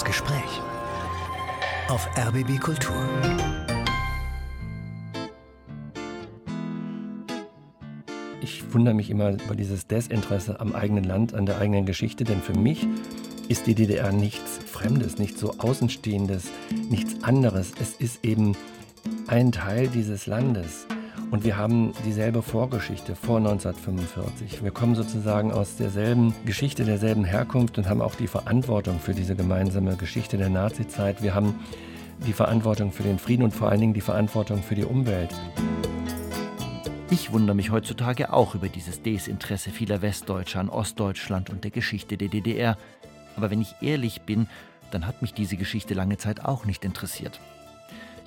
Das Gespräch auf RBB Kultur. Ich wundere mich immer über dieses Desinteresse am eigenen Land, an der eigenen Geschichte, denn für mich ist die DDR nichts Fremdes, nichts so Außenstehendes, nichts anderes. Es ist eben ein Teil dieses Landes. Und wir haben dieselbe Vorgeschichte vor 1945. Wir kommen sozusagen aus derselben Geschichte, derselben Herkunft und haben auch die Verantwortung für diese gemeinsame Geschichte der Nazizeit. Wir haben die Verantwortung für den Frieden und vor allen Dingen die Verantwortung für die Umwelt. Ich wundere mich heutzutage auch über dieses Desinteresse vieler Westdeutscher an Ostdeutschland und der Geschichte der DDR. Aber wenn ich ehrlich bin, dann hat mich diese Geschichte lange Zeit auch nicht interessiert.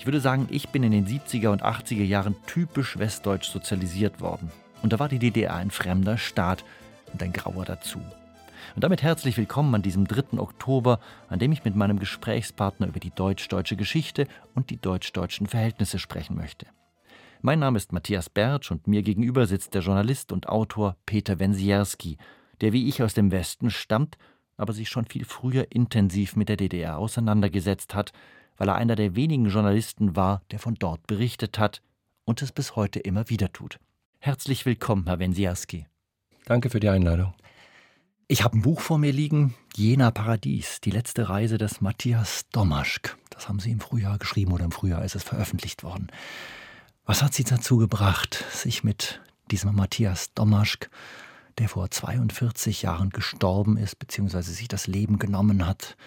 Ich würde sagen, ich bin in den 70er und 80er Jahren typisch westdeutsch sozialisiert worden. Und da war die DDR ein fremder Staat und ein grauer dazu. Und damit herzlich willkommen an diesem 3. Oktober, an dem ich mit meinem Gesprächspartner über die deutsch-deutsche Geschichte und die deutsch-deutschen Verhältnisse sprechen möchte. Mein Name ist Matthias Bertsch und mir gegenüber sitzt der Journalist und Autor Peter Wensierski, der wie ich aus dem Westen stammt, aber sich schon viel früher intensiv mit der DDR auseinandergesetzt hat weil er einer der wenigen Journalisten war, der von dort berichtet hat und es bis heute immer wieder tut. Herzlich willkommen, Herr Wensiaski. Danke für die Einladung. Ich habe ein Buch vor mir liegen, Jena Paradies, die letzte Reise des Matthias Domaschk. Das haben Sie im Frühjahr geschrieben oder im Frühjahr ist es veröffentlicht worden. Was hat Sie dazu gebracht, sich mit diesem Matthias Domaschk, der vor 42 Jahren gestorben ist, beziehungsweise sich das Leben genommen hat,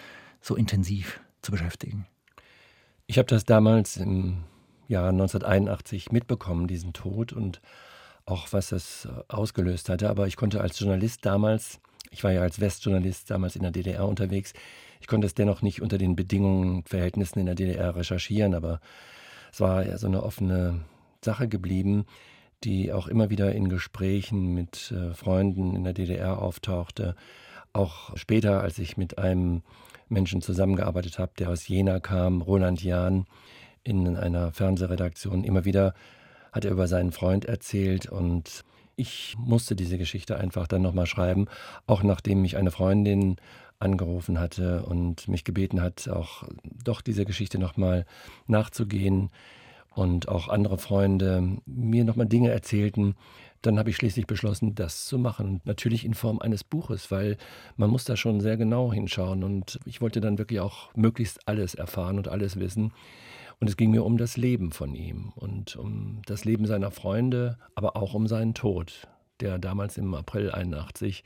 so intensiv zu beschäftigen? Ich habe das damals im Jahr 1981 mitbekommen, diesen Tod und auch was es äh, ausgelöst hatte. Aber ich konnte als Journalist damals, ich war ja als Westjournalist damals in der DDR unterwegs, ich konnte es dennoch nicht unter den Bedingungen, Verhältnissen in der DDR recherchieren, aber es war ja so eine offene Sache geblieben, die auch immer wieder in Gesprächen mit äh, Freunden in der DDR auftauchte. Auch später, als ich mit einem Menschen zusammengearbeitet habe, der aus Jena kam, Roland Jahn, in einer Fernsehredaktion. Immer wieder hat er über seinen Freund erzählt und ich musste diese Geschichte einfach dann nochmal schreiben, auch nachdem mich eine Freundin angerufen hatte und mich gebeten hat, auch doch diese Geschichte nochmal nachzugehen und auch andere Freunde mir nochmal Dinge erzählten, dann habe ich schließlich beschlossen, das zu machen. Und natürlich in Form eines Buches, weil man muss da schon sehr genau hinschauen. Und ich wollte dann wirklich auch möglichst alles erfahren und alles wissen. Und es ging mir um das Leben von ihm und um das Leben seiner Freunde, aber auch um seinen Tod, der damals im April 81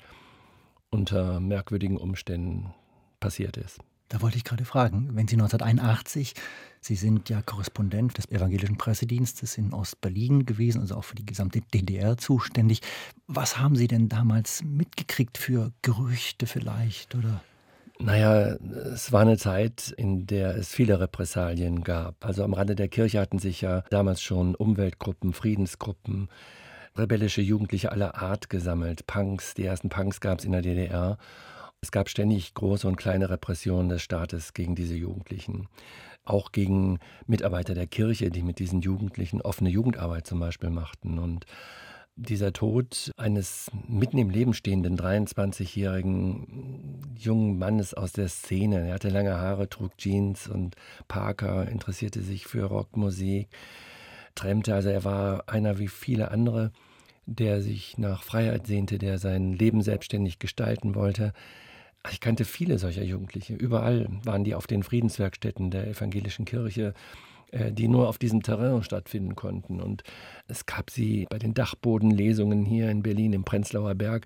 unter merkwürdigen Umständen passiert ist. Da wollte ich gerade fragen, wenn Sie 1981, Sie sind ja Korrespondent des evangelischen Pressedienstes in Ostberlin gewesen, also auch für die gesamte DDR zuständig. Was haben Sie denn damals mitgekriegt für Gerüchte vielleicht oder? Naja, es war eine Zeit, in der es viele Repressalien gab. Also am Rande der Kirche hatten sich ja damals schon Umweltgruppen, Friedensgruppen, rebellische Jugendliche aller Art gesammelt. Punks, die ersten Punks gab es in der DDR. Es gab ständig große und kleine Repressionen des Staates gegen diese Jugendlichen. Auch gegen Mitarbeiter der Kirche, die mit diesen Jugendlichen offene Jugendarbeit zum Beispiel machten. Und dieser Tod eines mitten im Leben stehenden 23-jährigen jungen Mannes aus der Szene. Er hatte lange Haare, trug Jeans und Parker, interessierte sich für Rockmusik, trennte. Also er war einer wie viele andere, der sich nach Freiheit sehnte, der sein Leben selbstständig gestalten wollte. Ich kannte viele solcher Jugendliche. Überall waren die auf den Friedenswerkstätten der evangelischen Kirche, äh, die nur auf diesem Terrain stattfinden konnten. Und es gab sie bei den Dachbodenlesungen hier in Berlin im Prenzlauer Berg.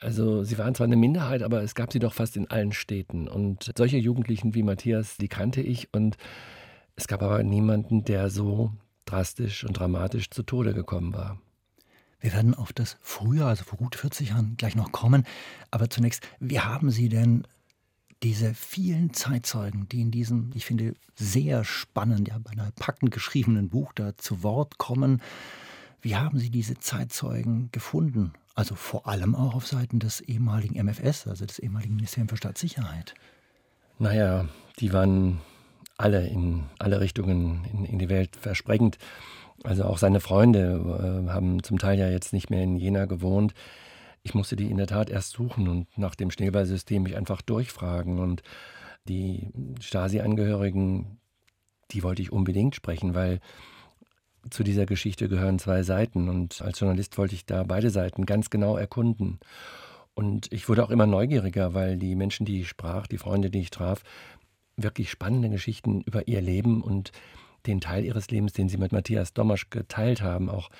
Also sie waren zwar eine Minderheit, aber es gab sie doch fast in allen Städten. Und solche Jugendlichen wie Matthias, die kannte ich. Und es gab aber niemanden, der so drastisch und dramatisch zu Tode gekommen war. Wir werden auf das Frühjahr, also vor gut 40 Jahren, gleich noch kommen. Aber zunächst, wie haben Sie denn diese vielen Zeitzeugen, die in diesem, ich finde, sehr spannend, ja, beinahe packend geschriebenen Buch da zu Wort kommen, wie haben Sie diese Zeitzeugen gefunden? Also vor allem auch auf Seiten des ehemaligen MFS, also des ehemaligen Ministeriums für Staatssicherheit. Naja, die waren alle in alle Richtungen in, in die Welt versprengend. Also auch seine Freunde äh, haben zum Teil ja jetzt nicht mehr in Jena gewohnt. Ich musste die in der Tat erst suchen und nach dem Schneeballsystem mich einfach durchfragen. Und Die Stasi-Angehörigen, die wollte ich unbedingt sprechen, weil zu dieser Geschichte gehören zwei Seiten und als Journalist wollte ich da beide Seiten ganz genau erkunden. Und ich wurde auch immer neugieriger, weil die Menschen, die ich sprach, die Freunde, die ich traf, wirklich spannende Geschichten über ihr Leben und den Teil ihres Lebens, den sie mit Matthias Domasch geteilt haben, auch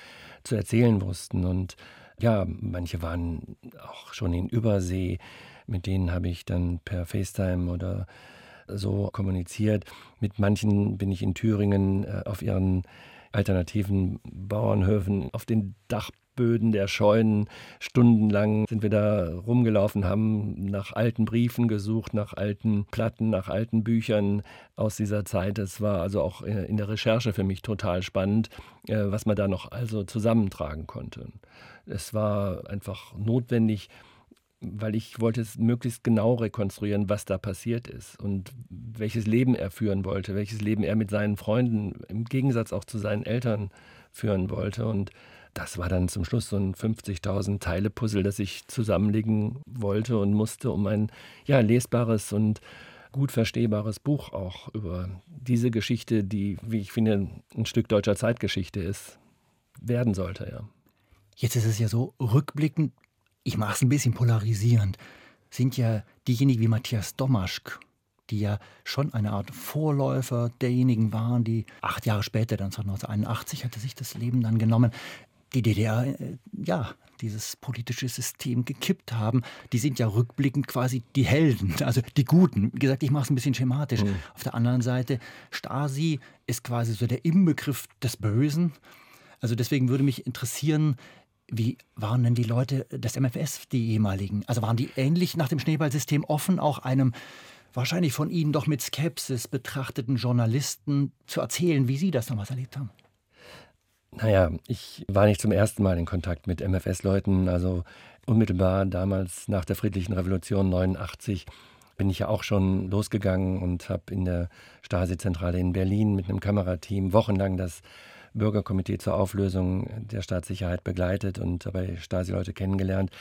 zu erzählen wussten. Und ja, manche waren auch schon in Übersee, mit denen habe ich dann per FaceTime oder so kommuniziert. Mit manchen bin ich in Thüringen äh, auf ihren alternativen Bauernhöfen auf den Dachböden der Scheunen stundenlang sind wir da rumgelaufen, haben nach alten Briefen gesucht, nach alten Platten, nach alten Büchern aus dieser Zeit. Es war also auch in der Recherche für mich total spannend, äh, was man da noch also zusammentragen konnte. Es war einfach notwendig, weil ich wollte es möglichst genau rekonstruieren, was da passiert ist und welches Leben er führen wollte, welches Leben er mit seinen Freunden im Gegensatz auch zu seinen Eltern führen wollte. Und das war dann zum Schluss so ein 50.000 Teile Puzzle, das ich zusammenlegen wollte und musste, um ein ja lesbares und gut verstehbares Buch auch über diese Geschichte, die, wie ich finde, ein Stück deutscher Zeitgeschichte ist, werden sollte, ja. Jetzt ist es ja so, rückblickend ich mache es ein bisschen polarisierend, sind ja diejenigen wie Matthias Domaschk, die ja schon eine Art Vorläufer derjenigen waren, die acht Jahre später, dann 1981, hatte sich das Leben dann genommen, die DDR, äh, ja, dieses politische System gekippt haben, die sind ja rückblickend quasi die Helden, also die Guten. Wie gesagt, ich mache es ein bisschen schematisch. Mhm. Auf der anderen Seite, Stasi ist quasi so der Inbegriff des Bösen. Also deswegen würde mich interessieren, wie waren denn die Leute des MFS, die ehemaligen? Also waren die ähnlich nach dem Schneeballsystem offen, auch einem wahrscheinlich von Ihnen doch mit Skepsis betrachteten Journalisten zu erzählen, wie Sie das damals erlebt haben? Naja, ich war nicht zum ersten Mal in Kontakt mit MFS-Leuten. Also unmittelbar damals nach der Friedlichen Revolution 89 bin ich ja auch schon losgegangen und habe in der Stasi-Zentrale in Berlin mit einem Kamerateam wochenlang das Bürgerkomitee zur Auflösung der Staatssicherheit begleitet und dabei Stasi-Leute kennengelernt.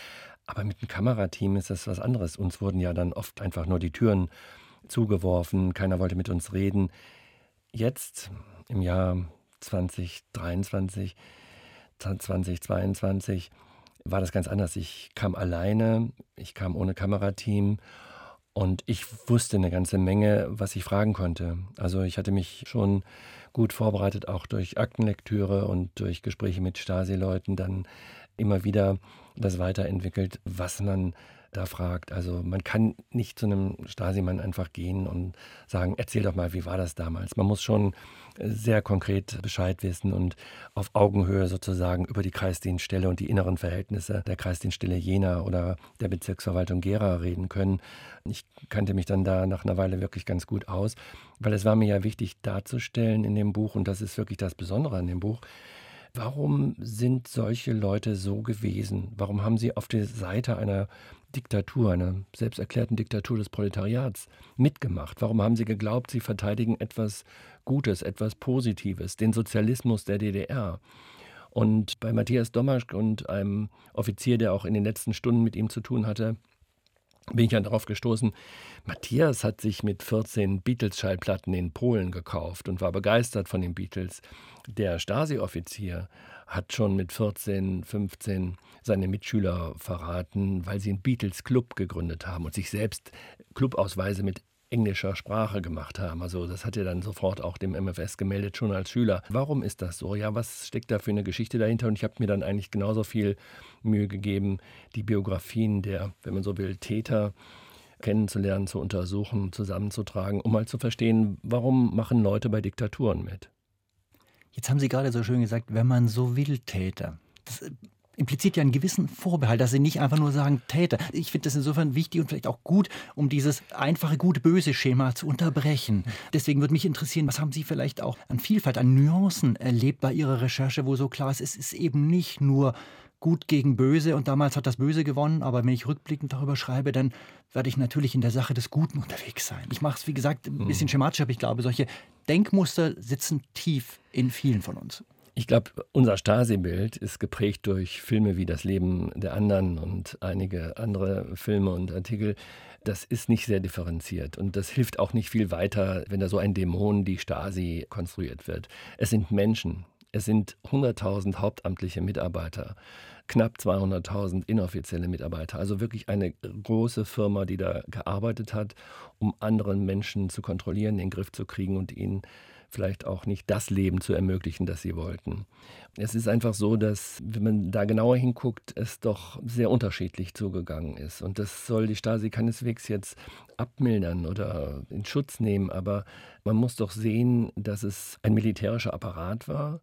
Aber mit dem Kamerateam ist das was anderes. Uns wurden ja dann oft einfach nur die Türen zugeworfen, keiner wollte mit uns reden. Jetzt, im Jahr 2023, 2022, war das ganz anders. Ich kam alleine, ich kam ohne Kamerateam und ich wusste eine ganze Menge, was ich fragen konnte. Also ich hatte mich schon gut vorbereitet, auch durch Aktenlektüre und durch Gespräche mit Stasi-Leuten dann immer wieder das weiterentwickelt, was man da fragt. Also man kann nicht zu einem Stasi-Mann einfach gehen und sagen, erzähl doch mal, wie war das damals. Man muss schon sehr konkret Bescheid wissen und auf Augenhöhe sozusagen über die Kreisdienststelle und die inneren Verhältnisse der Kreisdienststelle Jena oder der Bezirksverwaltung Gera reden können. Ich kannte mich dann da nach einer Weile wirklich ganz gut aus, weil es war mir ja wichtig darzustellen in dem Buch, und das ist wirklich das Besondere an dem Buch, Warum sind solche Leute so gewesen? Warum haben sie auf der Seite einer Diktatur, einer selbsterklärten Diktatur des Proletariats mitgemacht? Warum haben sie geglaubt, sie verteidigen etwas Gutes, etwas Positives, den Sozialismus der DDR? Und bei Matthias Domaschk und einem Offizier, der auch in den letzten Stunden mit ihm zu tun hatte, bin ich ja darauf gestoßen, Matthias hat sich mit 14 Beatles-Schallplatten in Polen gekauft und war begeistert von den Beatles. Der Stasi-Offizier hat schon mit 14, 15 seine Mitschüler verraten, weil sie einen Beatles-Club gegründet haben und sich selbst Clubausweise mit englischer Sprache gemacht haben. Also das hat er dann sofort auch dem MFS gemeldet, schon als Schüler. Warum ist das so? Ja, was steckt da für eine Geschichte dahinter? Und ich habe mir dann eigentlich genauso viel Mühe gegeben, die Biografien der, wenn man so will, Täter kennenzulernen, zu untersuchen, zusammenzutragen, um mal zu verstehen, warum machen Leute bei Diktaturen mit. Jetzt haben Sie gerade so schön gesagt, wenn man so will, Täter. Das impliziert ja einen gewissen Vorbehalt, dass sie nicht einfach nur sagen Täter. Ich finde das insofern wichtig und vielleicht auch gut, um dieses einfache Gut-Böse-Schema zu unterbrechen. Deswegen würde mich interessieren, was haben Sie vielleicht auch an Vielfalt, an Nuancen erlebt bei Ihrer Recherche, wo so klar ist, es ist eben nicht nur Gut gegen Böse und damals hat das Böse gewonnen, aber wenn ich rückblickend darüber schreibe, dann werde ich natürlich in der Sache des Guten unterwegs sein. Ich mache es, wie gesagt, ein bisschen hm. schematisch, aber ich glaube, solche Denkmuster sitzen tief in vielen von uns. Ich glaube, unser Stasi-Bild ist geprägt durch Filme wie Das Leben der anderen und einige andere Filme und Artikel. Das ist nicht sehr differenziert und das hilft auch nicht viel weiter, wenn da so ein Dämon, die Stasi, konstruiert wird. Es sind Menschen. Es sind 100.000 hauptamtliche Mitarbeiter, knapp 200.000 inoffizielle Mitarbeiter. Also wirklich eine große Firma, die da gearbeitet hat, um anderen Menschen zu kontrollieren, in den Griff zu kriegen und ihnen vielleicht auch nicht das Leben zu ermöglichen, das sie wollten. Es ist einfach so, dass, wenn man da genauer hinguckt, es doch sehr unterschiedlich zugegangen ist. Und das soll die Stasi keineswegs jetzt abmildern oder in Schutz nehmen, aber man muss doch sehen, dass es ein militärischer Apparat war,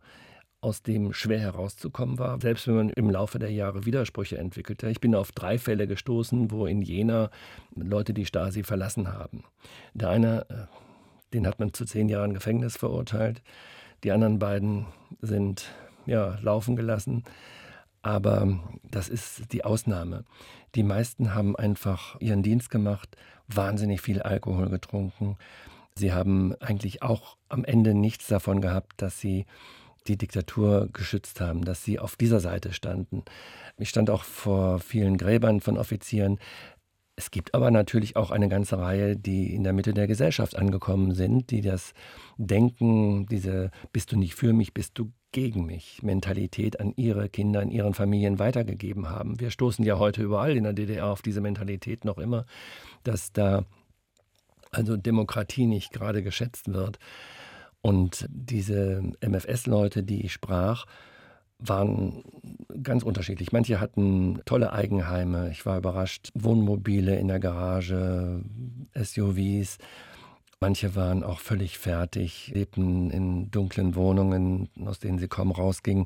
aus dem schwer herauszukommen war, selbst wenn man im Laufe der Jahre Widersprüche entwickelte. Ich bin auf drei Fälle gestoßen, wo in Jena Leute die Stasi verlassen haben. Der eine äh, den hat man zu zehn Jahren Gefängnis verurteilt. Die anderen beiden sind ja, laufen gelassen. Aber das ist die Ausnahme. Die meisten haben einfach ihren Dienst gemacht, wahnsinnig viel Alkohol getrunken. Sie haben eigentlich auch am Ende nichts davon gehabt, dass sie die Diktatur geschützt haben, dass sie auf dieser Seite standen. Ich stand auch vor vielen Gräbern von Offizieren, es gibt aber natürlich auch eine ganze Reihe, die in der Mitte der Gesellschaft angekommen sind, die das Denken, diese bist du nicht für mich, bist du gegen mich Mentalität an ihre Kinder, an ihren Familien weitergegeben haben. Wir stoßen ja heute überall in der DDR auf diese Mentalität noch immer, dass da also Demokratie nicht gerade geschätzt wird. Und diese MFS-Leute, die ich sprach, waren ganz unterschiedlich. Manche hatten tolle Eigenheime. Ich war überrascht. Wohnmobile in der Garage, SUVs. Manche waren auch völlig fertig, lebten in dunklen Wohnungen, aus denen sie kaum rausgingen.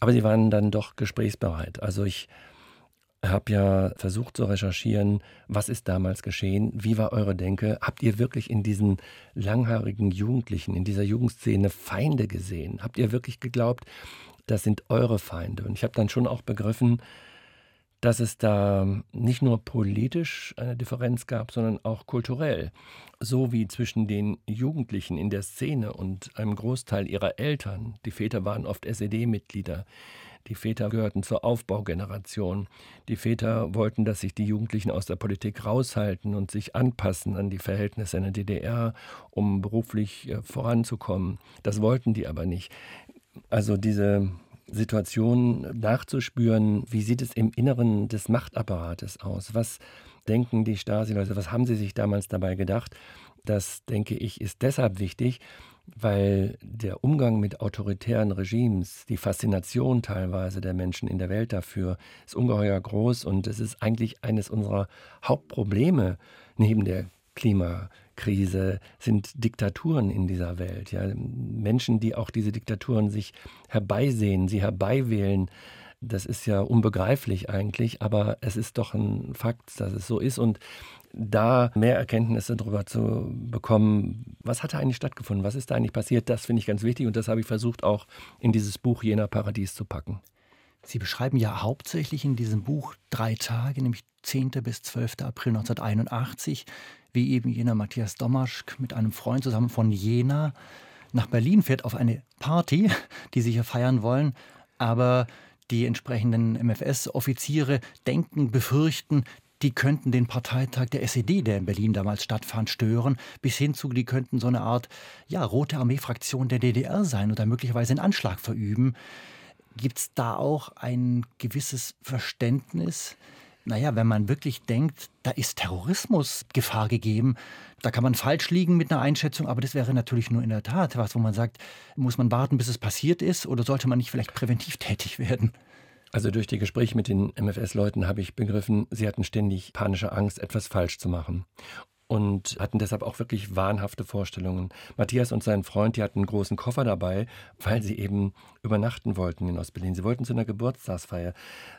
Aber sie waren dann doch gesprächsbereit. Also ich habe ja versucht zu recherchieren, was ist damals geschehen, wie war eure Denke, habt ihr wirklich in diesen langhaarigen Jugendlichen, in dieser Jugendszene Feinde gesehen? Habt ihr wirklich geglaubt, das sind eure Feinde. Und ich habe dann schon auch begriffen, dass es da nicht nur politisch eine Differenz gab, sondern auch kulturell. So wie zwischen den Jugendlichen in der Szene und einem Großteil ihrer Eltern. Die Väter waren oft SED-Mitglieder. Die Väter gehörten zur Aufbaugeneration. Die Väter wollten, dass sich die Jugendlichen aus der Politik raushalten und sich anpassen an die Verhältnisse in der DDR, um beruflich äh, voranzukommen. Das wollten die aber nicht. Also diese Situation nachzuspüren, wie sieht es im Inneren des Machtapparates aus? Was denken die Stasi-Leute? Was haben sie sich damals dabei gedacht? Das, denke ich, ist deshalb wichtig, weil der Umgang mit autoritären Regimes, die Faszination teilweise der Menschen in der Welt dafür, ist ungeheuer groß und es ist eigentlich eines unserer Hauptprobleme neben der Klimakrise sind Diktaturen in dieser Welt. Ja. Menschen, die auch diese Diktaturen sich herbeisehen, sie herbeiwählen. Das ist ja unbegreiflich eigentlich, aber es ist doch ein Fakt, dass es so ist. Und da mehr Erkenntnisse darüber zu bekommen, was hat da eigentlich stattgefunden, was ist da eigentlich passiert, das finde ich ganz wichtig und das habe ich versucht auch in dieses Buch Jener Paradies zu packen. Sie beschreiben ja hauptsächlich in diesem Buch drei Tage, nämlich 10. bis 12. April 1981, wie eben jener Matthias Domaschk mit einem Freund zusammen von Jena nach Berlin fährt auf eine Party, die sie hier feiern wollen, aber die entsprechenden MFS-Offiziere denken, befürchten, die könnten den Parteitag der SED, der in Berlin damals stattfand, stören, bis hin zu, die könnten so eine Art ja, Rote Armee-Fraktion der DDR sein oder möglicherweise einen Anschlag verüben. Gibt es da auch ein gewisses Verständnis? Naja, wenn man wirklich denkt, da ist Terrorismus Gefahr gegeben, da kann man falsch liegen mit einer Einschätzung, aber das wäre natürlich nur in der Tat was, wo man sagt, muss man warten, bis es passiert ist oder sollte man nicht vielleicht präventiv tätig werden? Also durch die Gespräche mit den MFS-Leuten habe ich begriffen, sie hatten ständig panische Angst, etwas falsch zu machen und hatten deshalb auch wirklich wahnhafte Vorstellungen. Matthias und sein Freund, die hatten einen großen Koffer dabei, weil sie eben übernachten wollten in Ostberlin. Sie wollten zu einer Geburtstagsfeier.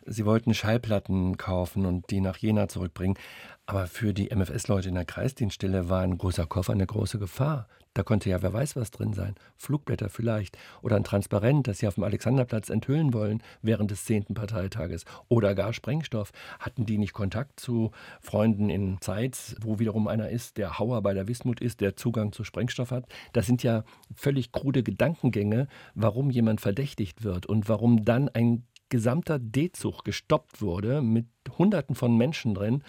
Sie wollten Schallplatten kaufen und die nach Jena zurückbringen. Aber für die MFS-Leute in der Kreisdienststelle war ein großer Koffer eine große Gefahr. Da konnte ja wer weiß was drin sein. Flugblätter vielleicht. Oder ein Transparent, das sie auf dem Alexanderplatz enthüllen wollen während des 10. Parteitages. Oder gar Sprengstoff. Hatten die nicht Kontakt zu Freunden in Zeitz, wo wiederum einer ist, der Hauer bei der Wismut ist, der Zugang zu Sprengstoff hat? Das sind ja völlig krude Gedankengänge, warum jemand verdächtigt wird und warum dann ein gesamter D-Zug gestoppt wurde mit Hunderten von Menschen drin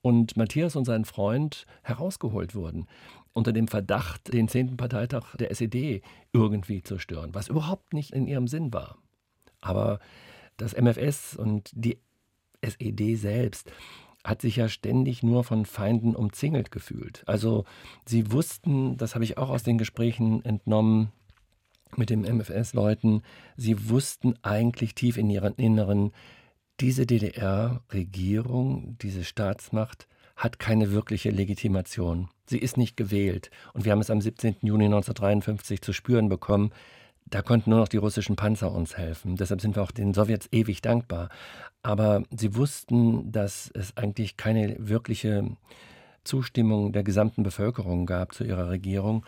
und Matthias und sein Freund herausgeholt wurden unter dem Verdacht, den 10. Parteitag der SED irgendwie zu stören, was überhaupt nicht in ihrem Sinn war. Aber das MFS und die SED selbst hat sich ja ständig nur von Feinden umzingelt gefühlt. Also sie wussten, das habe ich auch aus den Gesprächen entnommen mit den MFS-Leuten, sie wussten eigentlich tief in ihrem Inneren, diese DDR-Regierung, diese Staatsmacht hat keine wirkliche Legitimation. Sie ist nicht gewählt. Und wir haben es am 17. Juni 1953 zu spüren bekommen. Da konnten nur noch die russischen Panzer uns helfen. Deshalb sind wir auch den Sowjets ewig dankbar. Aber sie wussten, dass es eigentlich keine wirkliche Zustimmung der gesamten Bevölkerung gab zu ihrer Regierung.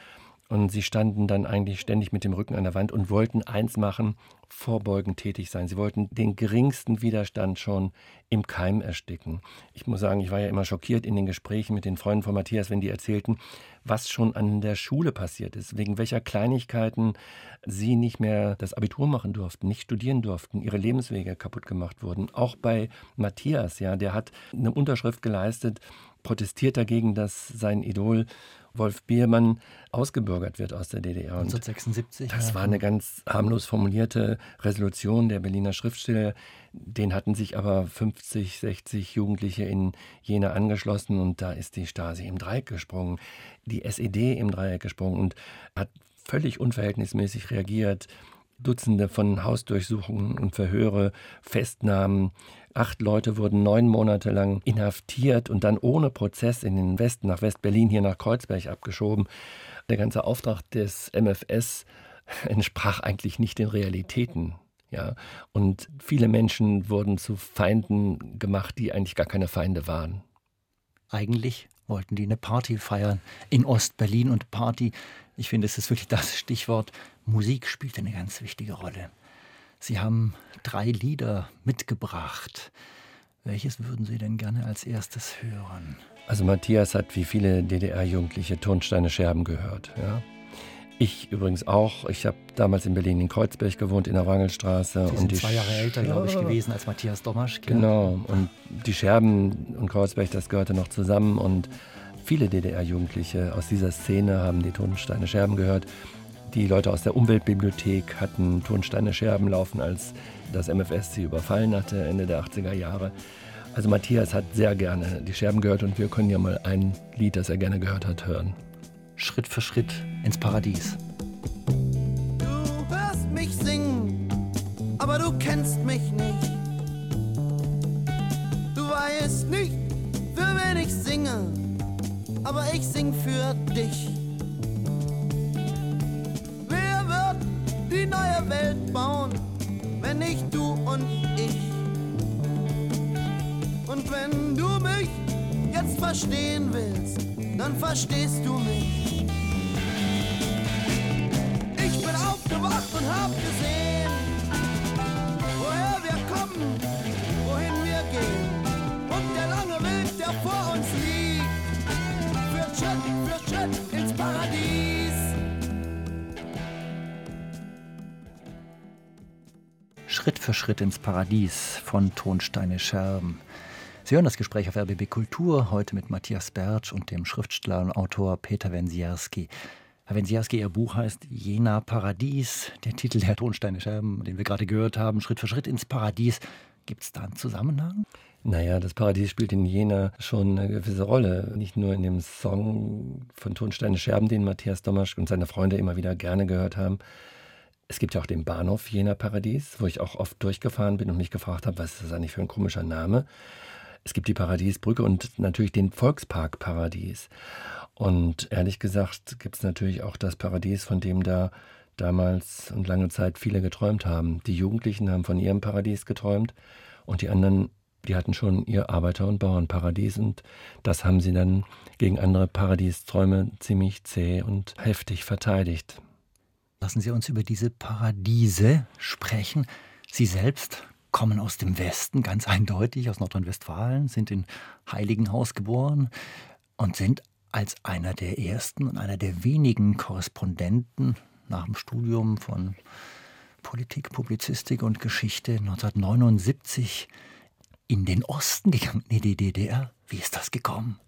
Und sie standen dann eigentlich ständig mit dem Rücken an der Wand und wollten eins machen, vorbeugend tätig sein. Sie wollten den geringsten Widerstand schon im Keim ersticken. Ich muss sagen, ich war ja immer schockiert in den Gesprächen mit den Freunden von Matthias, wenn die erzählten, was schon an der Schule passiert ist, wegen welcher Kleinigkeiten sie nicht mehr das Abitur machen durften, nicht studieren durften, ihre Lebenswege kaputt gemacht wurden. Auch bei Matthias, ja, der hat eine Unterschrift geleistet, protestiert dagegen, dass sein Idol Wolf Biermann ausgebürgert wird aus der DDR. 1976. Das war eine ganz harmlos formulierte Resolution der Berliner Schriftsteller. Den hatten sich aber 50, 60 Jugendliche in Jena angeschlossen und da ist die Stasi im Dreieck gesprungen, die SED im Dreieck gesprungen und hat völlig unverhältnismäßig reagiert. Dutzende von Hausdurchsuchungen und Verhöre, Festnahmen, Acht Leute wurden neun Monate lang inhaftiert und dann ohne Prozess in den Westen, nach West-Berlin, hier nach Kreuzberg abgeschoben. Der ganze Auftrag des MFS entsprach eigentlich nicht den Realitäten. Ja, und viele Menschen wurden zu Feinden gemacht, die eigentlich gar keine Feinde waren. Eigentlich wollten die eine Party feiern in Ost-Berlin und Party, ich finde, es ist wirklich das Stichwort, Musik spielt eine ganz wichtige Rolle. Sie haben drei Lieder mitgebracht. Welches würden Sie denn gerne als erstes hören? Also Matthias hat wie viele DDR-Jugendliche Tonsteine Scherben gehört. Ja? Ich übrigens auch. Ich habe damals in Berlin in Kreuzberg gewohnt, in der Wangelstraße. Sie sind und die zwei Jahre älter, glaube ich, gewesen als Matthias Domaschke. Genau. Und die Scherben und Kreuzberg, das gehörte noch zusammen. Und viele DDR-Jugendliche aus dieser Szene haben die Tonsteine Scherben gehört. Die Leute aus der Umweltbibliothek hatten Tonsteine Scherben laufen, als das MFS sie überfallen hatte, Ende der 80er Jahre. Also Matthias hat sehr gerne die Scherben gehört und wir können ja mal ein Lied, das er gerne gehört hat, hören. Schritt für Schritt ins Paradies. Du hörst mich singen, aber du kennst mich nicht. Du weißt nicht, für wen ich singe, aber ich sing für dich. die neue Welt bauen, wenn nicht du und ich. Und wenn du mich jetzt verstehen willst, dann verstehst du mich. Ich bin aufgewacht und hab gesehen, woher wir kommen, wohin wir gehen. Und der lange Weg, der vor uns liegt, führt Schritt für Schritt ins Paradies. Schritt für Schritt ins Paradies von Tonsteine Scherben. Sie hören das Gespräch auf RBB Kultur, heute mit Matthias Bertsch und dem Schriftsteller und Autor Peter Wensierski. Herr Wensierski, Ihr Buch heißt Jena Paradies, der Titel der Tonsteine Scherben, den wir gerade gehört haben, Schritt für Schritt ins Paradies. Gibt es da einen Zusammenhang? Naja, das Paradies spielt in Jena schon eine gewisse Rolle. Nicht nur in dem Song von Tonsteine Scherben, den Matthias Domasch und seine Freunde immer wieder gerne gehört haben, es gibt ja auch den Bahnhof Jena Paradies, wo ich auch oft durchgefahren bin und mich gefragt habe, was ist das eigentlich für ein komischer Name. Es gibt die Paradiesbrücke und natürlich den Volkspark Paradies. Und ehrlich gesagt gibt es natürlich auch das Paradies, von dem da damals und lange Zeit viele geträumt haben. Die Jugendlichen haben von ihrem Paradies geträumt und die anderen Die hatten schon ihr Arbeiter- und Bauernparadies und das haben sie dann gegen andere Paradiesträume ziemlich zäh und heftig verteidigt. Lassen Sie uns über diese Paradiese sprechen. Sie selbst kommen aus dem Westen, ganz eindeutig aus Nordrhein-Westfalen, sind in Heiligenhaus geboren und sind als einer der ersten und einer der wenigen Korrespondenten nach dem Studium von Politik, Publizistik und Geschichte 1979 in den Osten gegangen, in die DDR. Wie ist das gekommen?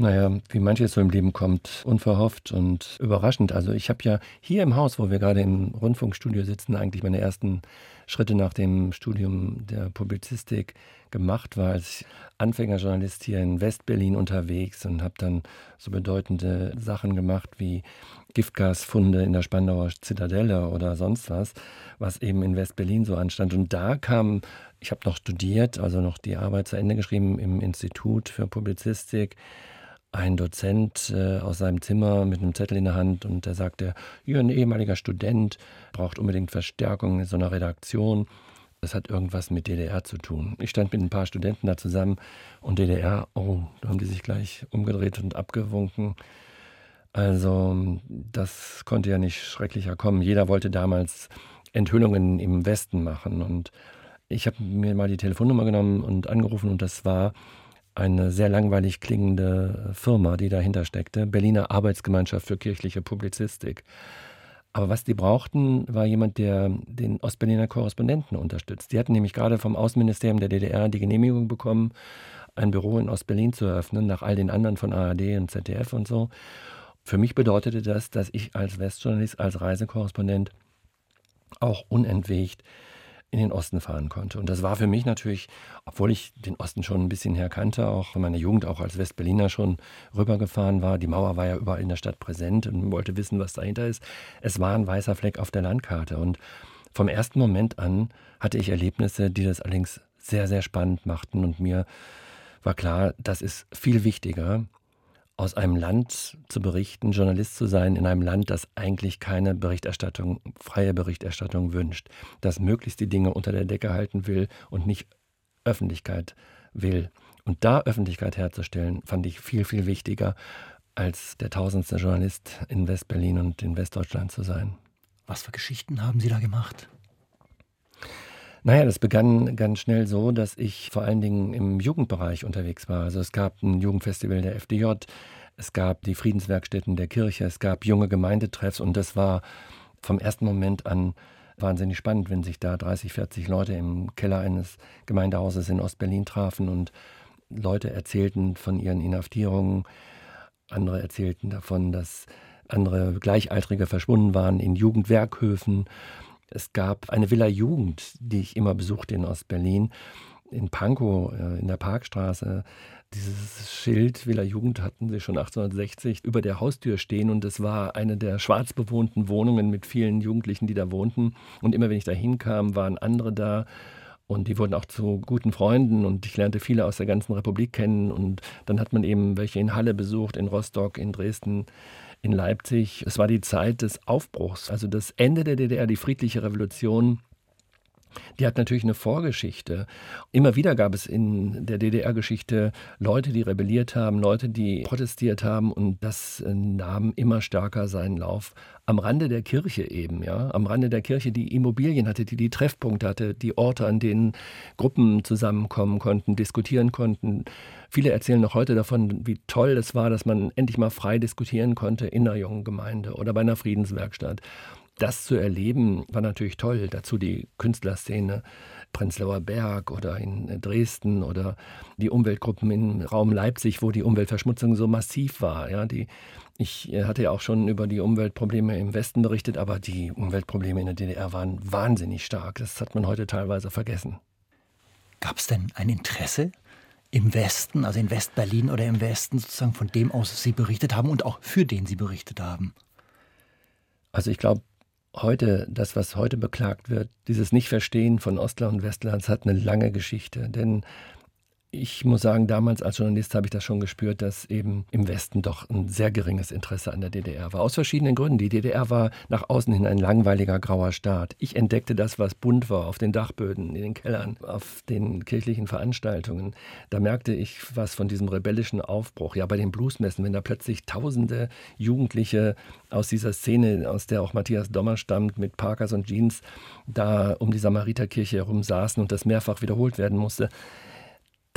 Naja, wie manches so im Leben kommt, unverhofft und überraschend. Also ich habe ja hier im Haus, wo wir gerade im Rundfunkstudio sitzen, eigentlich meine ersten Schritte nach dem Studium der Publizistik gemacht, war als Anfängerjournalist hier in Westberlin unterwegs und habe dann so bedeutende Sachen gemacht wie Giftgasfunde in der Spandauer Zitadelle oder sonst was, was eben in Westberlin so anstand. Und da kam, ich habe noch studiert, also noch die Arbeit zu Ende geschrieben im Institut für Publizistik, ein Dozent äh, aus seinem Zimmer mit einem Zettel in der Hand und der sagte, hier ein ehemaliger Student braucht unbedingt Verstärkung in so einer Redaktion. Das hat irgendwas mit DDR zu tun. Ich stand mit ein paar Studenten da zusammen und DDR, oh, da haben die sich gleich umgedreht und abgewunken. Also das konnte ja nicht schrecklicher kommen. Jeder wollte damals Enthüllungen im Westen machen und ich habe mir mal die Telefonnummer genommen und angerufen und das war eine sehr langweilig klingende Firma, die dahinter steckte, Berliner Arbeitsgemeinschaft für kirchliche Publizistik. Aber was die brauchten, war jemand, der den Ostberliner Korrespondenten unterstützt. Die hatten nämlich gerade vom Außenministerium der DDR die Genehmigung bekommen, ein Büro in Ostberlin zu eröffnen, nach all den anderen von ARD und ZDF und so. Für mich bedeutete das, dass ich als Westjournalist, als Reisekorrespondent auch unentwegt in den Osten fahren konnte. Und das war für mich natürlich, obwohl ich den Osten schon ein bisschen her kannte, auch in meiner Jugend auch als Westberliner schon rübergefahren war. Die Mauer war ja überall in der Stadt präsent und wollte wissen, was dahinter ist. Es war ein weißer Fleck auf der Landkarte. Und vom ersten Moment an hatte ich Erlebnisse, die das allerdings sehr, sehr spannend machten. Und mir war klar, das ist viel wichtiger, aus einem Land zu berichten, Journalist zu sein in einem Land, das eigentlich keine Berichterstattung, freie Berichterstattung wünscht, das möglichst die Dinge unter der Decke halten will und nicht Öffentlichkeit will. Und da Öffentlichkeit herzustellen, fand ich viel, viel wichtiger, als der tausendste Journalist in Westberlin und in Westdeutschland zu sein. Was für Geschichten haben Sie da gemacht? Naja, das begann ganz schnell so, dass ich vor allen Dingen im Jugendbereich unterwegs war. Also es gab ein Jugendfestival der FDJ, es gab die Friedenswerkstätten der Kirche, es gab junge Gemeindetreffs und das war vom ersten Moment an wahnsinnig spannend, wenn sich da 30, 40 Leute im Keller eines Gemeindehauses in Ostberlin trafen und Leute erzählten von ihren Inhaftierungen, andere erzählten davon, dass andere Gleichaltrige verschwunden waren in Jugendwerkhöfen. Es gab eine Villa Jugend, die ich immer besuchte in Ostberlin, in Pankow, äh, in der Parkstraße. Dieses Schild Villa Jugend hatten sie schon 1860 über der Haustür stehen und es war eine der schwarz bewohnten Wohnungen mit vielen Jugendlichen, die da wohnten. Und immer wenn ich da hinkam, waren andere da und die wurden auch zu guten Freunden und ich lernte viele aus der ganzen Republik kennen und dann hat man eben welche in Halle besucht, in Rostock, in Dresden, in Leipzig. Es war die Zeit des Aufbruchs, also das Ende der DDR, die friedliche Revolution die hat natürlich eine Vorgeschichte. Immer wieder gab es in der DDR-Geschichte Leute, die rebelliert haben, Leute, die protestiert haben und das äh, nahm immer stärker seinen Lauf. Am Rande der Kirche eben, ja, am Rande der Kirche, die Immobilien hatte, die die Treffpunkte hatte, die Orte, an denen Gruppen zusammenkommen konnten, diskutieren konnten. Viele erzählen noch heute davon, wie toll es war, dass man endlich mal frei diskutieren konnte in einer jungen Gemeinde oder bei einer Friedenswerkstatt das zu erleben, war natürlich toll. Dazu die Künstlerszene Prenzlauer Berg oder in Dresden oder die Umweltgruppen im Raum Leipzig, wo die Umweltverschmutzung so massiv war. Ja, die, ich äh, hatte ja auch schon über die Umweltprobleme im Westen berichtet, aber die Umweltprobleme in der DDR waren wahnsinnig stark. Das hat man heute teilweise vergessen. Gab es denn ein Interesse im Westen, also in Westberlin oder im Westen sozusagen, von dem aus Sie berichtet haben und auch für den Sie berichtet haben? Also ich glaube, heute, das, was heute beklagt wird, dieses Nichtverstehen von Ostler und Westlands hat eine lange Geschichte. Denn ich muss sagen, damals als Journalist habe ich das schon gespürt, dass eben im Westen doch ein sehr geringes Interesse an der DDR war. Aus verschiedenen Gründen. Die DDR war nach außen hin ein langweiliger grauer Staat. Ich entdeckte das, was bunt war, auf den Dachböden, in den Kellern, auf den kirchlichen Veranstaltungen. Da merkte ich was von diesem rebellischen Aufbruch. Ja, bei den Bluesmessen, wenn da plötzlich tausende Jugendliche aus dieser Szene, aus der auch Matthias Dommer stammt, mit Parkers und Jeans, da um die Samariterkirche herum saßen und das mehrfach wiederholt werden musste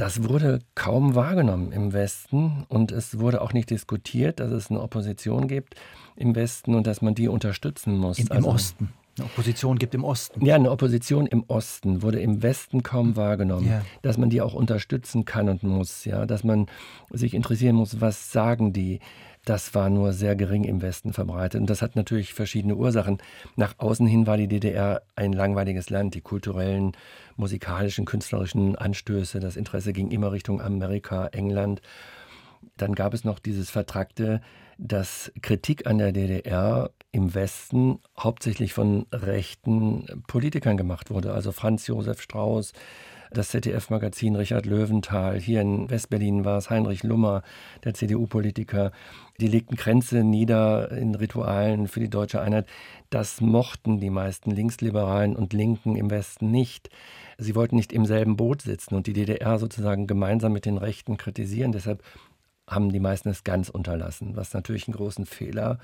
das wurde kaum wahrgenommen im Westen und es wurde auch nicht diskutiert, dass es eine Opposition gibt im Westen und dass man die unterstützen muss. Im, also, im Osten. Eine Opposition gibt im Osten. Ja, eine Opposition im Osten wurde im Westen kaum wahrgenommen. Ja. Dass man die auch unterstützen kann und muss, ja, dass man sich interessieren muss, was sagen die, das war nur sehr gering im Westen verbreitet. Und das hat natürlich verschiedene Ursachen. Nach außen hin war die DDR ein langweiliges Land. Die kulturellen, musikalischen, künstlerischen Anstöße, das Interesse ging immer Richtung Amerika, England. Dann gab es noch dieses Vertragte, dass Kritik an der DDR im Westen hauptsächlich von rechten Politikern gemacht wurde. Also Franz Josef Strauß, das ZDF-Magazin Richard Löwenthal, hier in Westberlin war es Heinrich Lummer, der CDU-Politiker. Die legten Grenze nieder in Ritualen für die deutsche Einheit. Das mochten die meisten Linksliberalen und Linken im Westen nicht. Sie wollten nicht im selben Boot sitzen und die DDR sozusagen gemeinsam mit den Rechten kritisieren. Deshalb haben die meisten es ganz unterlassen, was natürlich einen großen Fehler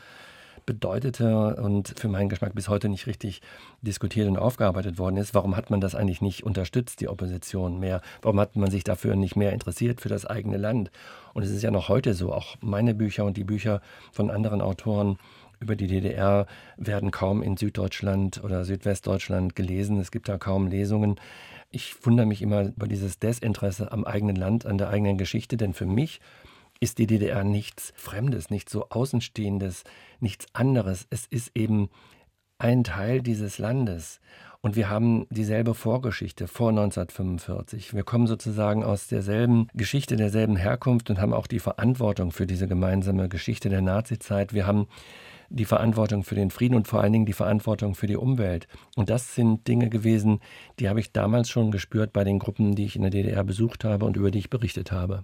bedeutete und für meinen Geschmack bis heute nicht richtig diskutiert und aufgearbeitet worden ist. Warum hat man das eigentlich nicht unterstützt, die Opposition mehr? Warum hat man sich dafür nicht mehr interessiert für das eigene Land? Und es ist ja noch heute so, auch meine Bücher und die Bücher von anderen Autoren über die DDR werden kaum in Süddeutschland oder Südwestdeutschland gelesen. Es gibt da kaum Lesungen. Ich wundere mich immer über dieses Desinteresse am eigenen Land, an der eigenen Geschichte, denn für mich ist die DDR nichts Fremdes, nichts so Außenstehendes, nichts anderes. Es ist eben ein Teil dieses Landes. Und wir haben dieselbe Vorgeschichte vor 1945. Wir kommen sozusagen aus derselben Geschichte, derselben Herkunft und haben auch die Verantwortung für diese gemeinsame Geschichte der Nazizeit. Wir haben die Verantwortung für den Frieden und vor allen Dingen die Verantwortung für die Umwelt. Und das sind Dinge gewesen, die habe ich damals schon gespürt bei den Gruppen, die ich in der DDR besucht habe und über die ich berichtet habe.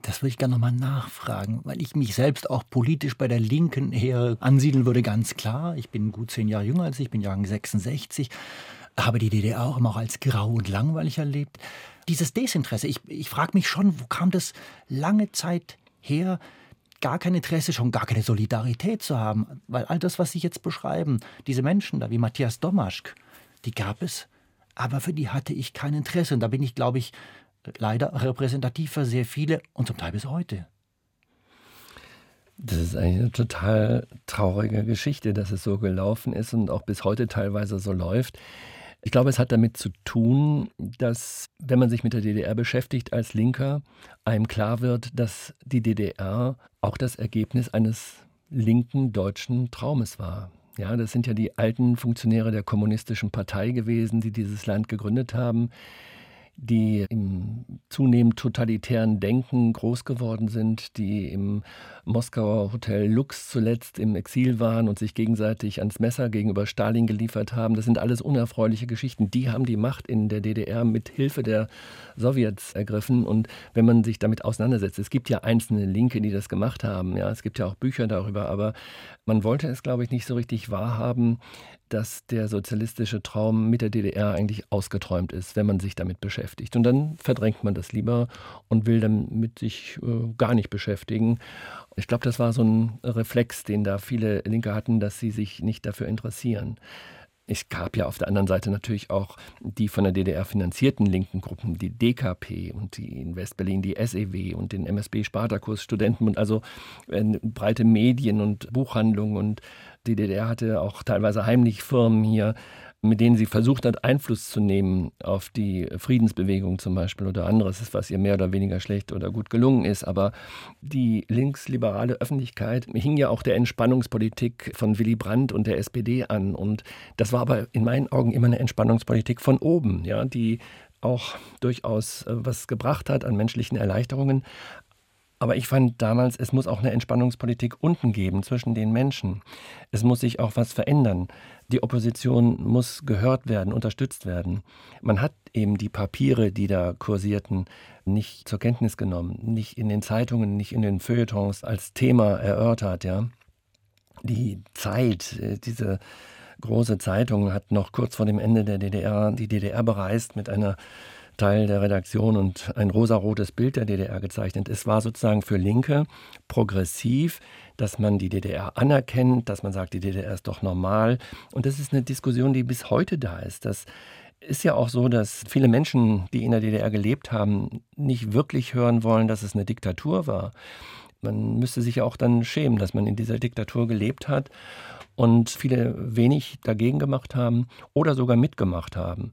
Das würde ich gerne nochmal nachfragen, weil ich mich selbst auch politisch bei der Linken her ansiedeln würde, ganz klar. Ich bin gut zehn Jahre jünger als ich, bin Jahrgang 66, habe die DDR auch immer auch als grau und langweilig erlebt. Dieses Desinteresse, ich, ich frage mich schon, wo kam das lange Zeit her, gar kein Interesse, schon gar keine Solidarität zu haben? Weil all das, was Sie jetzt beschreiben, diese Menschen da wie Matthias Domaschk, die gab es, aber für die hatte ich kein Interesse. Und da bin ich, glaube ich, leider repräsentativ für sehr viele und zum Teil bis heute. Das ist eigentlich eine total traurige Geschichte, dass es so gelaufen ist und auch bis heute teilweise so läuft. Ich glaube, es hat damit zu tun, dass, wenn man sich mit der DDR beschäftigt als Linker, einem klar wird, dass die DDR auch das Ergebnis eines linken deutschen Traumes war. Ja, das sind ja die alten Funktionäre der kommunistischen Partei gewesen, die dieses Land gegründet haben die im zunehmend totalitären Denken groß geworden sind, die im Moskauer Hotel Lux zuletzt im Exil waren und sich gegenseitig ans Messer gegenüber Stalin geliefert haben. Das sind alles unerfreuliche Geschichten. Die haben die Macht in der DDR mit Hilfe der Sowjets ergriffen. Und wenn man sich damit auseinandersetzt, es gibt ja einzelne Linke, die das gemacht haben. Ja, es gibt ja auch Bücher darüber, aber man wollte es, glaube ich, nicht so richtig wahrhaben, dass der sozialistische Traum mit der DDR eigentlich ausgeträumt ist, wenn man sich damit beschäftigt. Und dann verdrängt man das lieber und will damit sich äh, gar nicht beschäftigen. Ich glaube, das war so ein Reflex, den da viele Linke hatten, dass sie sich nicht dafür interessieren. Es gab ja auf der anderen Seite natürlich auch die von der DDR finanzierten linken Gruppen, die DKP und die in Westberlin die SEW und den MSB Spartakus Studentenbund, also äh, breite Medien und Buchhandlungen und die DDR hatte auch teilweise heimlich Firmen hier, mit denen sie versucht hat, Einfluss zu nehmen auf die Friedensbewegung zum Beispiel oder anderes, was ihr mehr oder weniger schlecht oder gut gelungen ist. Aber die linksliberale Öffentlichkeit hing ja auch der Entspannungspolitik von Willy Brandt und der SPD an. Und das war aber in meinen Augen immer eine Entspannungspolitik von oben, ja, die auch durchaus äh, was gebracht hat an menschlichen Erleichterungen, Aber ich fand damals, es muss auch eine Entspannungspolitik unten geben zwischen den Menschen. Es muss sich auch was verändern. Die Opposition muss gehört werden, unterstützt werden. Man hat eben die Papiere, die da kursierten, nicht zur Kenntnis genommen, nicht in den Zeitungen, nicht in den Feuilletons als Thema erörtert, ja. Die Zeit, äh, diese große Zeitung hat noch kurz vor dem Ende der DDR die DDR bereist mit einer Teil der Redaktion und ein rosarotes Bild der DDR gezeichnet. Es war sozusagen für Linke progressiv, dass man die DDR anerkennt, dass man sagt, die DDR ist doch normal. Und das ist eine Diskussion, die bis heute da ist. Das ist ja auch so, dass viele Menschen, die in der DDR gelebt haben, nicht wirklich hören wollen, dass es eine Diktatur war. Man müsste sich ja auch dann schämen, dass man in dieser Diktatur gelebt hat und viele wenig dagegen gemacht haben oder sogar mitgemacht haben.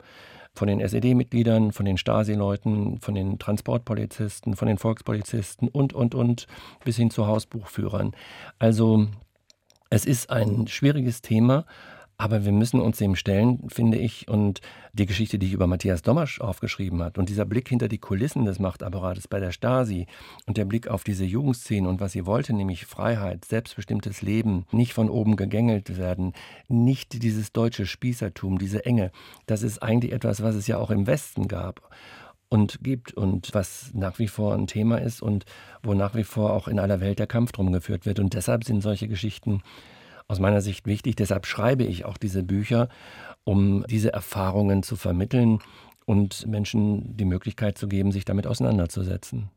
Von den SED-Mitgliedern, von den Stasi-Leuten, von den Transportpolizisten, von den Volkspolizisten und, und, und, bis hin zu Hausbuchführern. Also es ist ein schwieriges Thema, aber wir müssen uns dem stellen, finde ich. Und die Geschichte, die ich über Matthias Domasch aufgeschrieben hat und dieser Blick hinter die Kulissen des Machtapparates bei der Stasi und der Blick auf diese Jugendszene und was sie wollte, nämlich Freiheit, selbstbestimmtes Leben, nicht von oben gegängelt werden, nicht dieses deutsche Spießertum, diese Enge, das ist eigentlich etwas, was es ja auch im Westen gab und gibt und was nach wie vor ein Thema ist und wo nach wie vor auch in aller Welt der Kampf drum geführt wird. Und deshalb sind solche Geschichten aus meiner Sicht wichtig. Deshalb schreibe ich auch diese Bücher, um diese Erfahrungen zu vermitteln und Menschen die Möglichkeit zu geben, sich damit auseinanderzusetzen.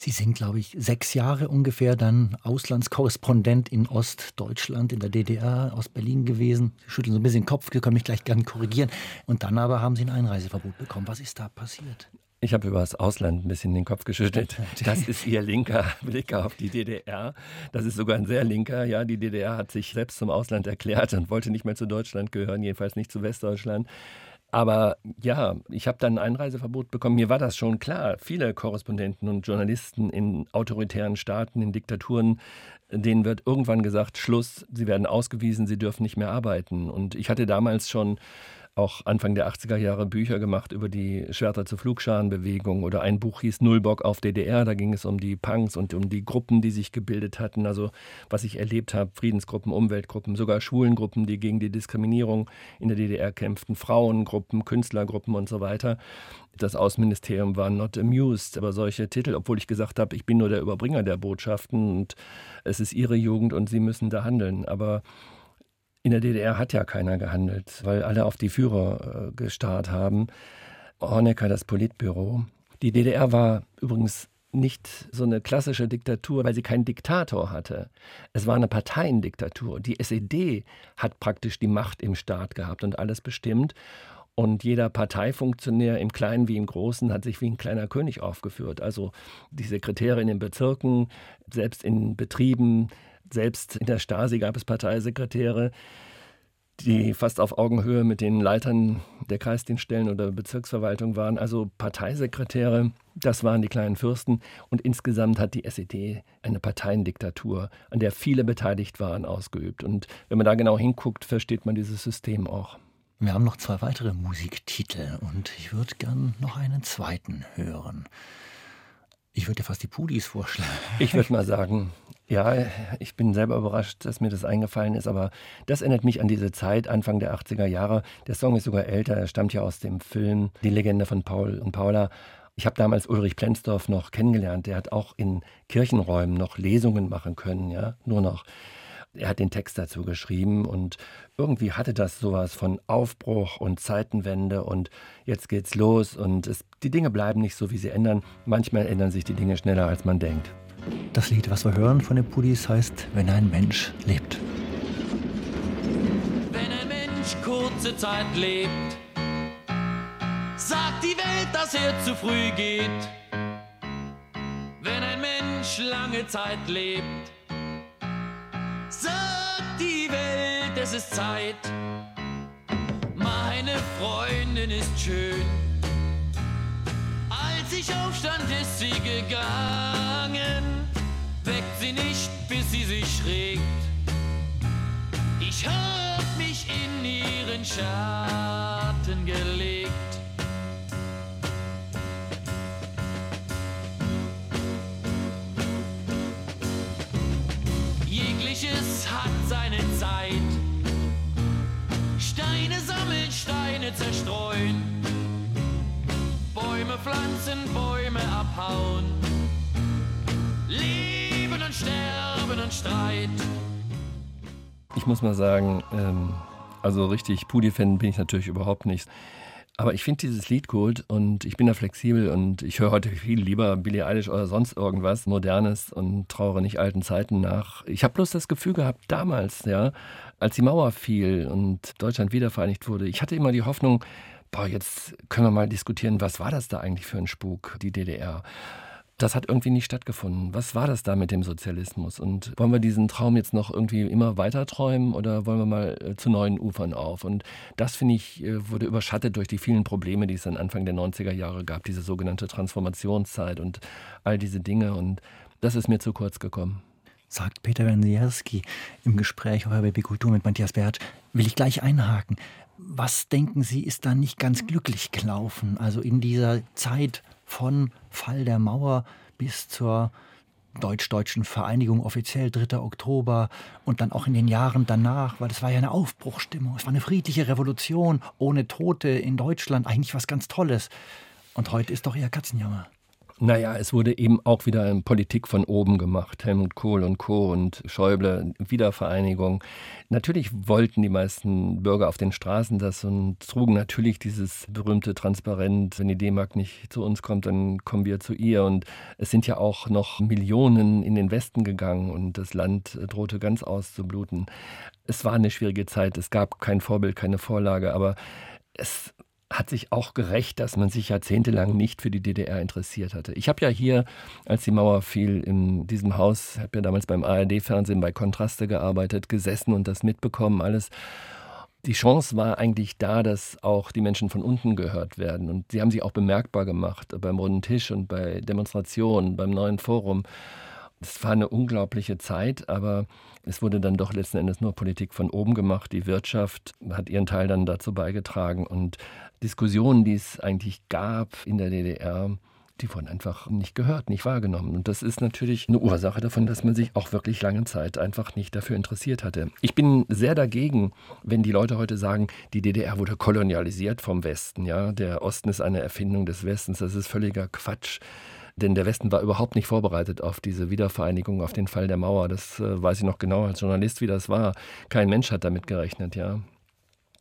Sie sind, glaube ich, sechs Jahre ungefähr dann Auslandskorrespondent in Ostdeutschland, in der DDR, aus Berlin gewesen. Sie schütteln so ein bisschen den Kopf, Sie können mich gleich gerne korrigieren. Und dann aber haben Sie ein Einreiseverbot bekommen. Was ist da passiert? Ich habe über das Ausland ein bisschen den Kopf geschüttelt. Das ist Ihr linker Blick auf die DDR. Das ist sogar ein sehr linker. Ja, die DDR hat sich selbst zum Ausland erklärt und wollte nicht mehr zu Deutschland gehören, jedenfalls nicht zu Westdeutschland. Aber ja, ich habe dann ein Einreiseverbot bekommen. Mir war das schon klar. Viele Korrespondenten und Journalisten in autoritären Staaten, in Diktaturen, denen wird irgendwann gesagt, Schluss, sie werden ausgewiesen, sie dürfen nicht mehr arbeiten. Und ich hatte damals schon auch Anfang der 80er Jahre Bücher gemacht über die Schwerter zur Flugscharenbewegung oder ein Buch hieß Nullbock auf DDR, da ging es um die Punks und um die Gruppen, die sich gebildet hatten, also was ich erlebt habe, Friedensgruppen, Umweltgruppen, sogar Schwulengruppen, die gegen die Diskriminierung in der DDR kämpften, Frauengruppen, Künstlergruppen und so weiter. Das Außenministerium war not amused, aber solche Titel, obwohl ich gesagt habe, ich bin nur der Überbringer der Botschaften und es ist ihre Jugend und sie müssen da handeln, aber in der DDR hat ja keiner gehandelt, weil alle auf die Führer äh, gestarrt haben. Honecker, das Politbüro. Die DDR war übrigens nicht so eine klassische Diktatur, weil sie keinen Diktator hatte. Es war eine Parteiendiktatur. Die SED hat praktisch die Macht im Staat gehabt und alles bestimmt. Und jeder Parteifunktionär im Kleinen wie im Großen hat sich wie ein kleiner König aufgeführt. Also die Sekretäre in den Bezirken, selbst in Betrieben, selbst in der Stasi gab es Parteisekretäre, die fast auf Augenhöhe mit den Leitern der Kreisdienststellen oder Bezirksverwaltung waren. Also Parteisekretäre, das waren die kleinen Fürsten. Und insgesamt hat die SED eine Parteiendiktatur, an der viele beteiligt waren, ausgeübt. Und wenn man da genau hinguckt, versteht man dieses System auch. Wir haben noch zwei weitere Musiktitel und ich würde gern noch einen zweiten hören. Ich würde dir fast die Pudis vorschlagen. Ich würde mal sagen, ja, ich bin selber überrascht, dass mir das eingefallen ist, aber das erinnert mich an diese Zeit, Anfang der 80er Jahre. Der Song ist sogar älter, er stammt ja aus dem Film Die Legende von Paul und Paula. Ich habe damals Ulrich Plenzdorf noch kennengelernt. Der hat auch in Kirchenräumen noch Lesungen machen können, ja, nur noch. Er hat den Text dazu geschrieben und irgendwie hatte das sowas von Aufbruch und Zeitenwende und jetzt geht's los und es, die Dinge bleiben nicht so, wie sie ändern. Manchmal ändern sich die Dinge schneller, als man denkt. Das Lied, was wir hören von den Pudis, heißt Wenn ein Mensch lebt. Wenn ein Mensch kurze Zeit lebt, sagt die Welt, dass er zu früh geht. Wenn ein Mensch lange Zeit lebt, sagt die Welt, es ist Zeit. Meine Freundin ist schön. Als ich aufstand, ist sie gegangen. Weckt sie nicht, bis sie sich regt. Ich hab mich in ihren Schatten gelegt. Jegliches hat seine Zeit. Steine sammeln, Steine zerstreuen. Bäume pflanzen, Bäume abhauen. Leben und Sterben und Streit. Ich muss mal sagen, ähm, also richtig Pudi-Fan bin ich natürlich überhaupt nicht. Aber ich finde dieses Lied gut und ich bin da flexibel und ich höre heute viel lieber Billie Eilish oder sonst irgendwas Modernes und trauere nicht alten Zeiten nach. Ich habe bloß das Gefühl gehabt, damals, ja, als die Mauer fiel und Deutschland wiedervereinigt wurde, ich hatte immer die Hoffnung, boah, jetzt können wir mal diskutieren, was war das da eigentlich für ein Spuk, die DDR? Das hat irgendwie nicht stattgefunden. Was war das da mit dem Sozialismus? Und wollen wir diesen Traum jetzt noch irgendwie immer weiter träumen oder wollen wir mal äh, zu neuen Ufern auf? Und das, finde ich, äh, wurde überschattet durch die vielen Probleme, die es dann Anfang der 90er Jahre gab, diese sogenannte Transformationszeit und all diese Dinge. Und das ist mir zu kurz gekommen. Sagt Peter Wensierski im Gespräch auf Baby Kultur mit Matthias Bert. Will ich gleich einhaken. Was denken Sie, ist da nicht ganz glücklich gelaufen? Also in dieser Zeit von Fall der Mauer bis zur deutsch-deutschen Vereinigung offiziell 3. Oktober und dann auch in den Jahren danach, weil es war ja eine Aufbruchstimmung, es war eine friedliche Revolution ohne Tote in Deutschland, eigentlich was ganz Tolles. Und heute ist doch eher Katzenjammer. Naja, es wurde eben auch wieder Politik von oben gemacht. Helmut Kohl und Co. und Schäuble, Wiedervereinigung. Natürlich wollten die meisten Bürger auf den Straßen das und trugen natürlich dieses berühmte Transparent, wenn die D-Mark nicht zu uns kommt, dann kommen wir zu ihr. Und es sind ja auch noch Millionen in den Westen gegangen und das Land drohte ganz auszubluten. Es war eine schwierige Zeit, es gab kein Vorbild, keine Vorlage, aber es hat sich auch gerecht, dass man sich jahrzehntelang nicht für die DDR interessiert hatte. Ich habe ja hier, als die Mauer fiel, in diesem Haus, habe ja damals beim ARD-Fernsehen bei Kontraste gearbeitet, gesessen und das mitbekommen, alles. Die Chance war eigentlich da, dass auch die Menschen von unten gehört werden. Und sie haben sich auch bemerkbar gemacht beim Runden Tisch und bei Demonstrationen, beim neuen Forum. Es war eine unglaubliche Zeit, aber es wurde dann doch letzten Endes nur Politik von oben gemacht. Die Wirtschaft hat ihren Teil dann dazu beigetragen und Diskussionen, die es eigentlich gab in der DDR, die wurden einfach nicht gehört, nicht wahrgenommen. Und das ist natürlich eine Ursache davon, dass man sich auch wirklich lange Zeit einfach nicht dafür interessiert hatte. Ich bin sehr dagegen, wenn die Leute heute sagen, die DDR wurde kolonialisiert vom Westen. Ja? Der Osten ist eine Erfindung des Westens. Das ist völliger Quatsch. Denn der Westen war überhaupt nicht vorbereitet auf diese Wiedervereinigung, auf den Fall der Mauer. Das äh, weiß ich noch genau als Journalist, wie das war. Kein Mensch hat damit gerechnet, ja.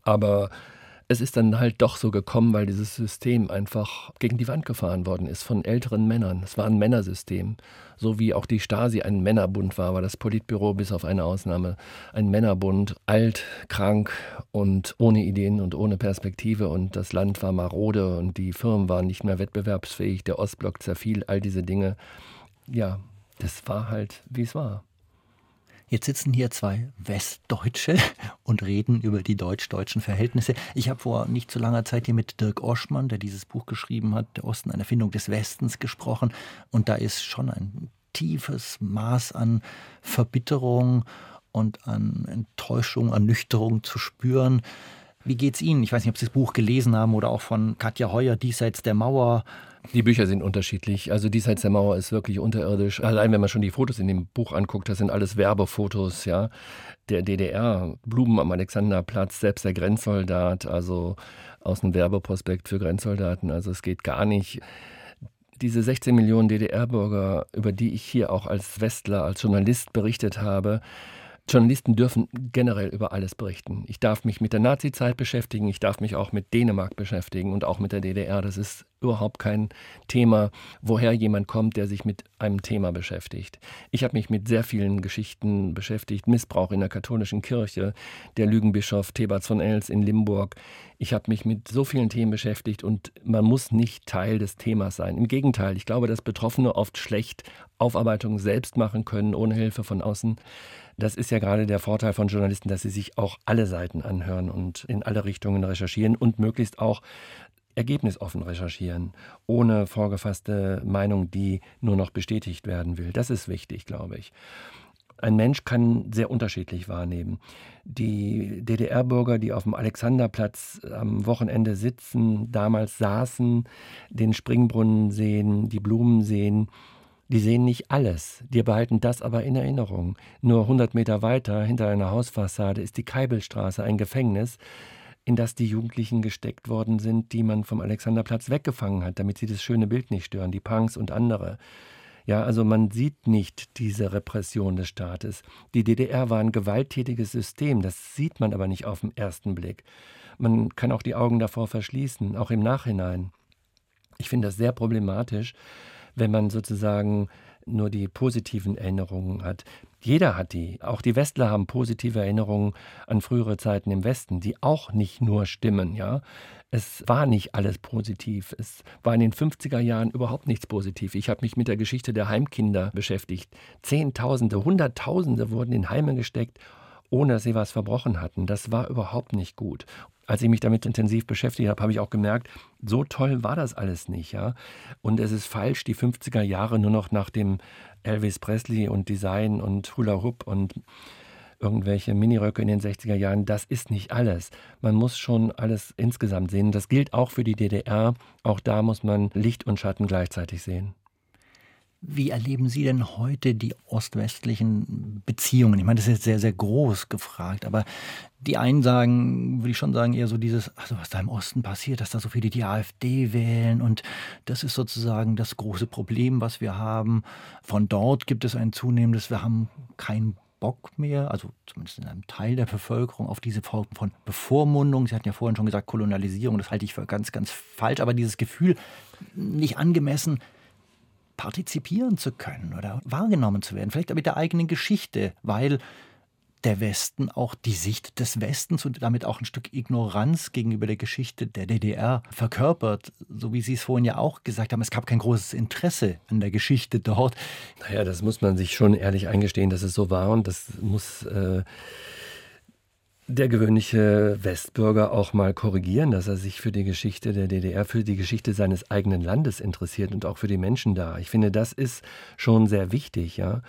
Aber es ist dann halt doch so gekommen, weil dieses System einfach gegen die Wand gefahren worden ist von älteren Männern. Es war ein Männersystem. So wie auch die Stasi ein Männerbund war, war das Politbüro bis auf eine Ausnahme ein Männerbund. Alt, krank und ohne Ideen und ohne Perspektive. Und das Land war marode und die Firmen waren nicht mehr wettbewerbsfähig. Der Ostblock zerfiel, all diese Dinge. Ja, das war halt, wie es war. Jetzt sitzen hier zwei Westdeutsche und reden über die deutsch-deutschen Verhältnisse. Ich habe vor nicht so langer Zeit hier mit Dirk Oschmann, der dieses Buch geschrieben hat, Der Osten, eine Erfindung des Westens, gesprochen. Und da ist schon ein tiefes Maß an Verbitterung und an Enttäuschung, Ernüchterung zu spüren. Wie geht's Ihnen? Ich weiß nicht, ob Sie das Buch gelesen haben oder auch von Katja Heuer, Diesseits der Mauer. Die Bücher sind unterschiedlich. Also Diesseits der Mauer ist wirklich unterirdisch. Allein wenn man schon die Fotos in dem Buch anguckt, das sind alles Werbefotos, ja. Der DDR, Blumen am Alexanderplatz, selbst der Grenzsoldat, also aus einem Werbeprospekt für Grenzsoldaten. Also es geht gar nicht. Diese 16 Millionen DDR-Bürger, über die ich hier auch als Westler, als Journalist berichtet habe, Journalisten dürfen generell über alles berichten. Ich darf mich mit der Nazizeit beschäftigen, ich darf mich auch mit Dänemark beschäftigen und auch mit der DDR. Das ist überhaupt kein Thema, woher jemand kommt, der sich mit einem Thema beschäftigt. Ich habe mich mit sehr vielen Geschichten beschäftigt. Missbrauch in der katholischen Kirche, der Lügenbischof Thebats von Els in Limburg. Ich habe mich mit so vielen Themen beschäftigt und man muss nicht Teil des Themas sein. Im Gegenteil, ich glaube, dass Betroffene oft schlecht Aufarbeitungen selbst machen können, ohne Hilfe von außen. Das ist ja gerade der Vorteil von Journalisten, dass sie sich auch alle Seiten anhören und in alle Richtungen recherchieren und möglichst auch ergebnisoffen recherchieren, ohne vorgefasste Meinung, die nur noch bestätigt werden will. Das ist wichtig, glaube ich. Ein Mensch kann sehr unterschiedlich wahrnehmen. Die DDR-Bürger, die auf dem Alexanderplatz am Wochenende sitzen, damals saßen, den Springbrunnen sehen, die Blumen sehen, die sehen nicht alles, die behalten das aber in Erinnerung. Nur 100 Meter weiter, hinter einer Hausfassade, ist die Keibelstraße, ein Gefängnis. in das die Jugendlichen gesteckt worden sind, die man vom Alexanderplatz weggefangen hat, damit sie das schöne Bild nicht stören, die Punks und andere. Ja, also man sieht nicht diese Repression des Staates. Die DDR war ein gewalttätiges System, das sieht man aber nicht auf den ersten Blick. Man kann auch die Augen davor verschließen, auch im Nachhinein. Ich finde das sehr problematisch, wenn man sozusagen nur die positiven Erinnerungen hat. Jeder hat die. Auch die Westler haben positive Erinnerungen an frühere Zeiten im Westen, die auch nicht nur stimmen, ja. Es war nicht alles positiv. Es war in den 50er Jahren überhaupt nichts positiv. Ich habe mich mit der Geschichte der Heimkinder beschäftigt. Zehntausende, Hunderttausende wurden in Heime gesteckt, ohne dass sie was verbrochen hatten. Das war überhaupt nicht gut als ich mich damit intensiv beschäftigt habe, habe ich auch gemerkt, so toll war das alles nicht, ja. Und es ist falsch, die 50er Jahre nur noch nach dem Elvis Presley und Design und Hula Hoop und irgendwelche Miniröcke in den 60er Jahren, das ist nicht alles. Man muss schon alles insgesamt sehen. Das gilt auch für die DDR. Auch da muss man Licht und Schatten gleichzeitig sehen. Wie erleben Sie denn heute die ost-westlichen Beziehungen? Ich meine, das ist jetzt sehr, sehr groß gefragt, aber die einen sagen, würde ich schon sagen, eher so dieses, also was da im Osten passiert, dass da so viele die AfD wählen und das ist sozusagen das große Problem, was wir haben. Von dort gibt es ein zunehmendes, wir haben keinen Bock mehr, also zumindest in einem Teil der Bevölkerung, auf diese Form von Bevormundung. Sie hatten ja vorhin schon gesagt, Kolonialisierung, das halte ich für ganz, ganz falsch, aber dieses Gefühl, nicht angemessen partizipieren zu können oder wahrgenommen zu werden, vielleicht mit der eigenen Geschichte, weil der Westen auch die Sicht des Westens und damit auch ein Stück Ignoranz gegenüber der Geschichte der DDR verkörpert. So wie Sie es vorhin ja auch gesagt haben, es gab kein großes Interesse an der Geschichte dort. Naja, das muss man sich schon ehrlich eingestehen, dass es so war und das muss. Äh der gewöhnliche Westbürger auch mal korrigieren, dass er sich für die Geschichte der DDR, für die Geschichte seines eigenen Landes interessiert und auch für die Menschen da. Ich finde, das ist schon sehr wichtig, ja.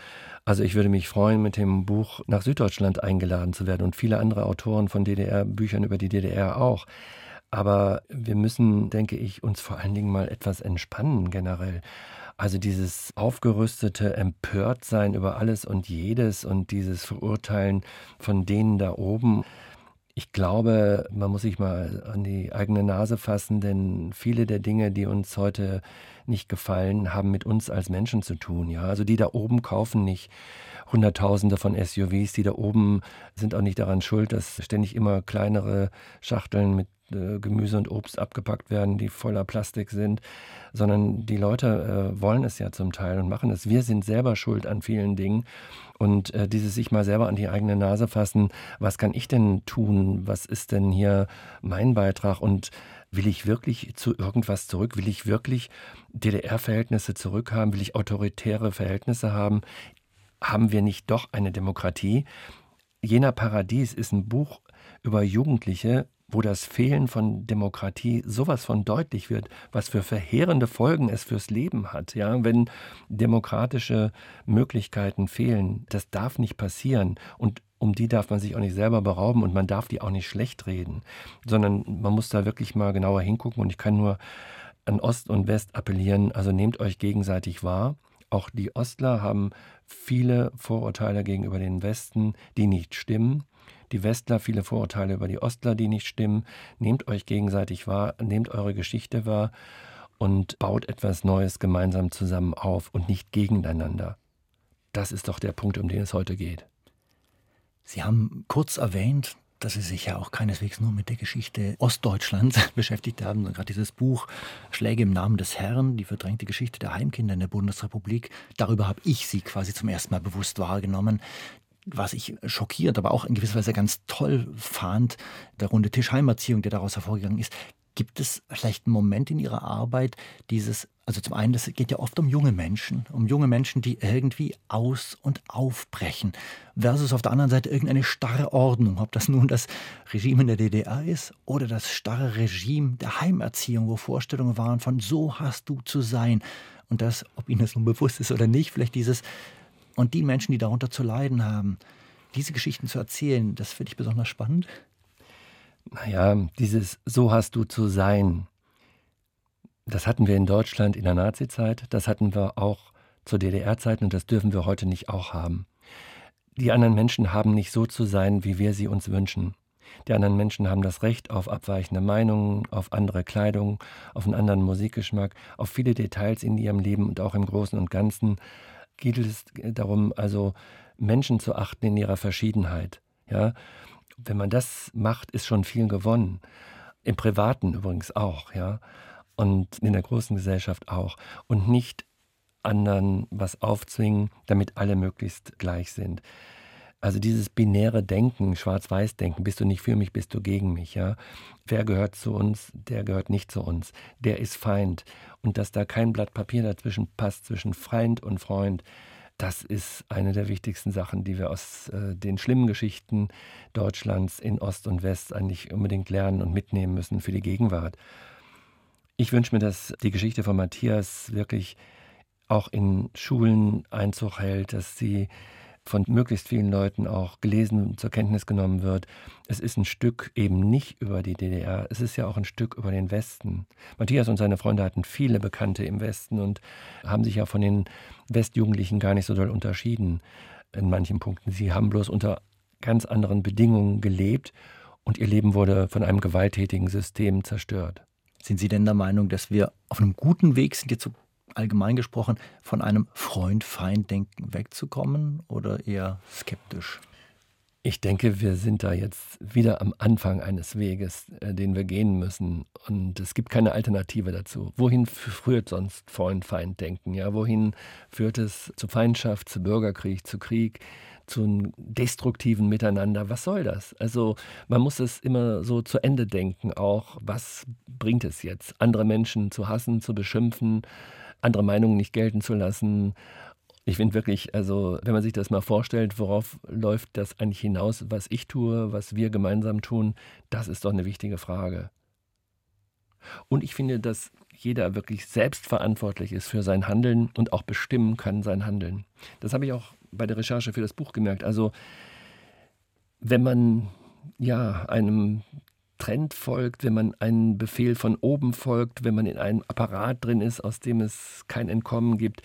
Also ich würde mich freuen, mit dem Buch nach Süddeutschland eingeladen zu werden und viele andere Autoren von DDR-Büchern über die DDR auch. Aber wir müssen, denke ich, uns vor allen Dingen mal etwas entspannen generell. Also dieses aufgerüstete Empörtsein über alles und jedes und dieses Verurteilen von denen da oben. Ich glaube, man muss sich mal an die eigene Nase fassen, denn viele der Dinge, die uns heute nicht gefallen, haben mit uns als Menschen zu tun. Ja, also die da oben kaufen nicht Hunderttausende von SUVs, die da oben sind auch nicht daran schuld, dass ständig immer kleinere Schachteln mit äh, Gemüse und Obst abgepackt werden, die voller Plastik sind, sondern die Leute äh, wollen es ja zum Teil und machen es. Wir sind selber schuld an vielen Dingen. Und äh, dieses sich mal selber an die eigene Nase fassen, was kann ich denn tun? Was ist denn hier mein Beitrag? Und will ich wirklich zu irgendwas zurück? Will ich wirklich DDR-Verhältnisse zurückhaben? Will ich autoritäre Verhältnisse haben? Haben wir nicht doch eine Demokratie? Jener Paradies ist ein Buch über Jugendliche, wo das Fehlen von Demokratie sowas von deutlich wird, was für verheerende Folgen es fürs Leben hat. Ja, wenn demokratische Möglichkeiten fehlen, das darf nicht passieren und um die darf man sich auch nicht selber berauben und man darf die auch nicht schlecht reden, sondern man muss da wirklich mal genauer hingucken und ich kann nur an Ost und West appellieren, also nehmt euch gegenseitig wahr. Auch die Ostler haben viele Vorurteile gegenüber den Westen, die nicht stimmen die Westler viele Vorurteile über die Ostler, die nicht stimmen. Nehmt euch gegenseitig wahr, nehmt eure Geschichte wahr und baut etwas Neues gemeinsam zusammen auf und nicht gegeneinander. Das ist doch der Punkt, um den es heute geht. Sie haben kurz erwähnt, dass Sie sich ja auch keineswegs nur mit der Geschichte Ostdeutschlands beschäftigt haben, sondern gerade dieses Buch Schläge im Namen des Herrn, die verdrängte Geschichte der Heimkinder in der Bundesrepublik. Darüber habe ich Sie quasi zum ersten Mal bewusst wahrgenommen was ich schockierend, aber auch in gewisser Weise ganz toll fand, der runde Tisch Heimerziehung, der daraus hervorgegangen ist. Gibt es vielleicht einen Moment in Ihrer Arbeit, dieses, also zum einen, das geht ja oft um junge Menschen, um junge Menschen, die irgendwie aus- und aufbrechen, versus auf der anderen Seite irgendeine starre Ordnung, ob das nun das Regime in der DDR ist oder das starre Regime der Heimerziehung, wo Vorstellungen waren von so hast du zu sein. Und das, ob Ihnen das nun bewusst ist oder nicht, vielleicht dieses, und die Menschen, die darunter zu leiden haben, diese Geschichten zu erzählen, das finde ich besonders spannend. Naja, dieses So hast du zu sein, das hatten wir in Deutschland in der Nazizeit, das hatten wir auch zur DDR-Zeit und das dürfen wir heute nicht auch haben. Die anderen Menschen haben nicht so zu sein, wie wir sie uns wünschen. Die anderen Menschen haben das Recht auf abweichende Meinungen, auf andere Kleidung, auf einen anderen Musikgeschmack, auf viele Details in ihrem Leben und auch im Großen und Ganzen geht es darum, also Menschen zu achten in ihrer Verschiedenheit. Ja, wenn man das macht, ist schon viel gewonnen. Im Privaten übrigens auch, ja, und in der großen Gesellschaft auch. Und nicht anderen was aufzwingen, damit alle möglichst gleich sind. Also dieses binäre Denken, Schwarz-Weiß-Denken, bist du nicht für mich, bist du gegen mich, ja. Wer gehört zu uns, der gehört nicht zu uns. Der ist Feind. Und dass da kein Blatt Papier dazwischen passt, zwischen Feind und Freund, das ist eine der wichtigsten Sachen, die wir aus äh, den schlimmen Geschichten Deutschlands in Ost und West eigentlich unbedingt lernen und mitnehmen müssen für die Gegenwart. Ich wünsche mir, dass die Geschichte von Matthias wirklich auch in Schulen Einzug hält, dass sie von möglichst vielen Leuten auch gelesen und zur Kenntnis genommen wird. Es ist ein Stück eben nicht über die DDR, es ist ja auch ein Stück über den Westen. Matthias und seine Freunde hatten viele Bekannte im Westen und haben sich ja von den Westjugendlichen gar nicht so doll unterschieden in manchen Punkten. Sie haben bloß unter ganz anderen Bedingungen gelebt und ihr Leben wurde von einem gewalttätigen System zerstört. Sind Sie denn der Meinung, dass wir auf einem guten Weg sind, jetzt so allgemein gesprochen, von einem Freund-Feind-Denken wegzukommen oder eher skeptisch? Ich denke, wir sind da jetzt wieder am Anfang eines Weges, äh, den wir gehen müssen. Und es gibt keine Alternative dazu. Wohin führt sonst Freund-Feind-Denken? Ja, wohin führt es zu Feindschaft, zu Bürgerkrieg, zu Krieg, zu einem destruktiven Miteinander? Was soll das? Also man muss es immer so zu Ende denken, auch was bringt es jetzt, andere Menschen zu hassen, zu beschimpfen, andere Meinungen nicht gelten zu lassen. Ich finde wirklich, also wenn man sich das mal vorstellt, worauf läuft das eigentlich hinaus, was ich tue, was wir gemeinsam tun, das ist doch eine wichtige Frage. Und ich finde, dass jeder wirklich selbstverantwortlich ist für sein Handeln und auch bestimmen kann sein Handeln. Das habe ich auch bei der Recherche für das Buch gemerkt. Also wenn man ja einem Trend folgt, wenn man einen Befehl von oben folgt, wenn man in einem Apparat drin ist, aus dem es kein Entkommen gibt,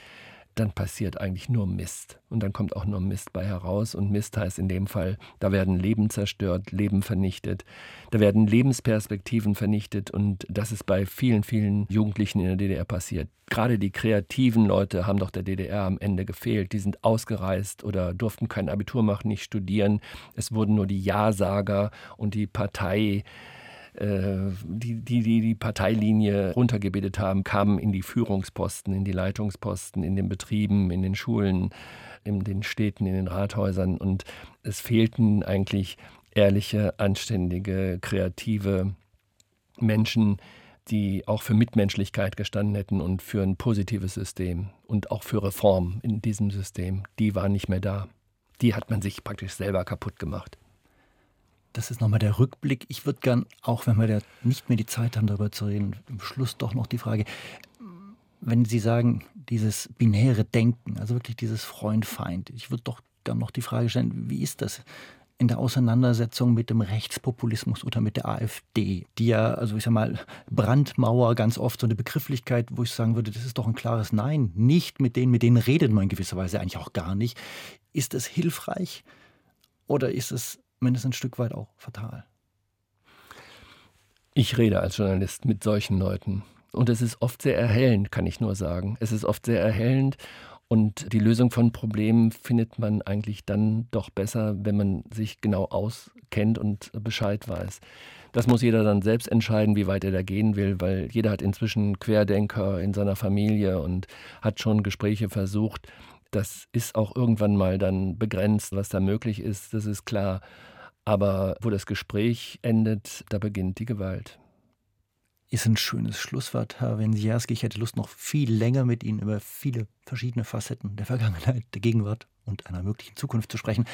dann passiert eigentlich nur Mist. Und dann kommt auch nur Mist bei heraus. Und Mist heißt in dem Fall, da werden Leben zerstört, Leben vernichtet, da werden Lebensperspektiven vernichtet. Und das ist bei vielen, vielen Jugendlichen in der DDR passiert. Gerade die kreativen Leute haben doch der DDR am Ende gefehlt. Die sind ausgereist oder durften kein Abitur machen, nicht studieren. Es wurden nur die Ja-Sager und die Partei die, die, die die Parteilinie runtergebetet haben, kamen in die Führungsposten, in die Leitungsposten, in den Betrieben, in den Schulen, in den Städten, in den Rathäusern. Und es fehlten eigentlich ehrliche, anständige, kreative Menschen, die auch für Mitmenschlichkeit gestanden hätten und für ein positives System und auch für Reform in diesem System. Die waren nicht mehr da. Die hat man sich praktisch selber kaputt gemacht das ist nochmal der Rückblick. Ich würde gern, auch wenn wir da nicht mehr die Zeit haben, darüber zu reden, im Schluss doch noch die Frage, wenn Sie sagen, dieses binäre Denken, also wirklich dieses Freund-Feind, ich würde doch gern noch die Frage stellen, wie ist das in der Auseinandersetzung mit dem Rechtspopulismus oder mit der AfD, die ja, also ich sag mal, Brandmauer ganz oft so eine Begrifflichkeit, wo ich sagen würde, das ist doch ein klares Nein. Nicht mit denen, mit denen redet man in gewisser Weise eigentlich auch gar nicht. Ist es hilfreich oder ist es zumindest ein Stück weit auch fatal. Ich rede als Journalist mit solchen Leuten. Und es ist oft sehr erhellend, kann ich nur sagen. Es ist oft sehr erhellend und die Lösung von Problemen findet man eigentlich dann doch besser, wenn man sich genau auskennt und Bescheid weiß. Das muss jeder dann selbst entscheiden, wie weit er da gehen will, weil jeder hat inzwischen Querdenker in seiner Familie und hat schon Gespräche versucht. Das ist auch irgendwann mal dann begrenzt, was da möglich ist, das ist klar. Aber wo das Gespräch endet, da beginnt die Gewalt. Ist ein schönes Schlusswort, Herr Wensierski. Ich hätte Lust, noch viel länger mit Ihnen über viele verschiedene Facetten der Vergangenheit, der Gegenwart und einer möglichen Zukunft zu sprechen.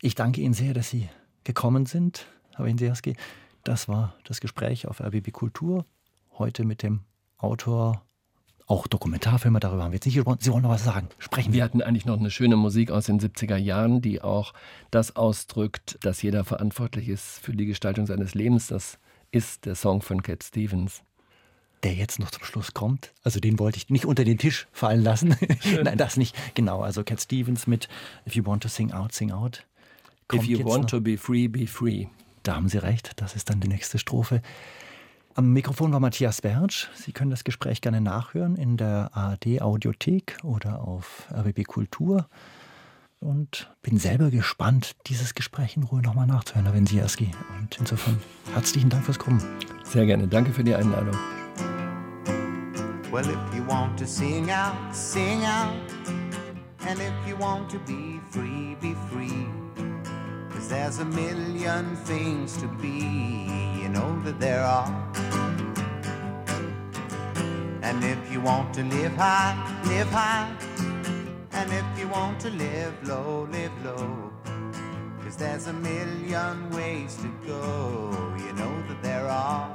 Ich danke Ihnen sehr, dass Sie gekommen sind, Herr Wensierski. Das war das Gespräch auf RBB Kultur. Heute mit dem Autor auch Dokumentarfilme, darüber haben wir jetzt nicht gesprochen. Sie wollen noch was sagen. Sprechen wir. Wir hatten eigentlich noch eine schöne Musik aus den 70er Jahren, die auch das ausdrückt, dass jeder verantwortlich ist für die Gestaltung seines Lebens. Das ist der Song von Cat Stevens. Der jetzt noch zum Schluss kommt. Also den wollte ich nicht unter den Tisch fallen lassen. Nein, das nicht. Genau, also Cat Stevens mit If you want to sing out, sing out. Kommt If you want noch. to be free, be free. Da haben Sie recht, das ist dann die nächste Strophe. Am Mikrofon war Matthias Bertsch. Sie können das Gespräch gerne nachhören in der ARD Audiothek oder auf RBB Kultur. Und bin selber gespannt, dieses Gespräch in Ruhe nochmal nachzuhören, Herr Wensierski. Und insofern herzlichen Dank fürs Kommen. Sehr gerne. Danke für die Einladung. Well, if you want to sing out, sing out. And if you want to be free, be free. Cause there's a million things to be, you know that there are. And if you want to live high, live high. And if you want to live low, live low. Cause there's a million ways to go, you know that there are.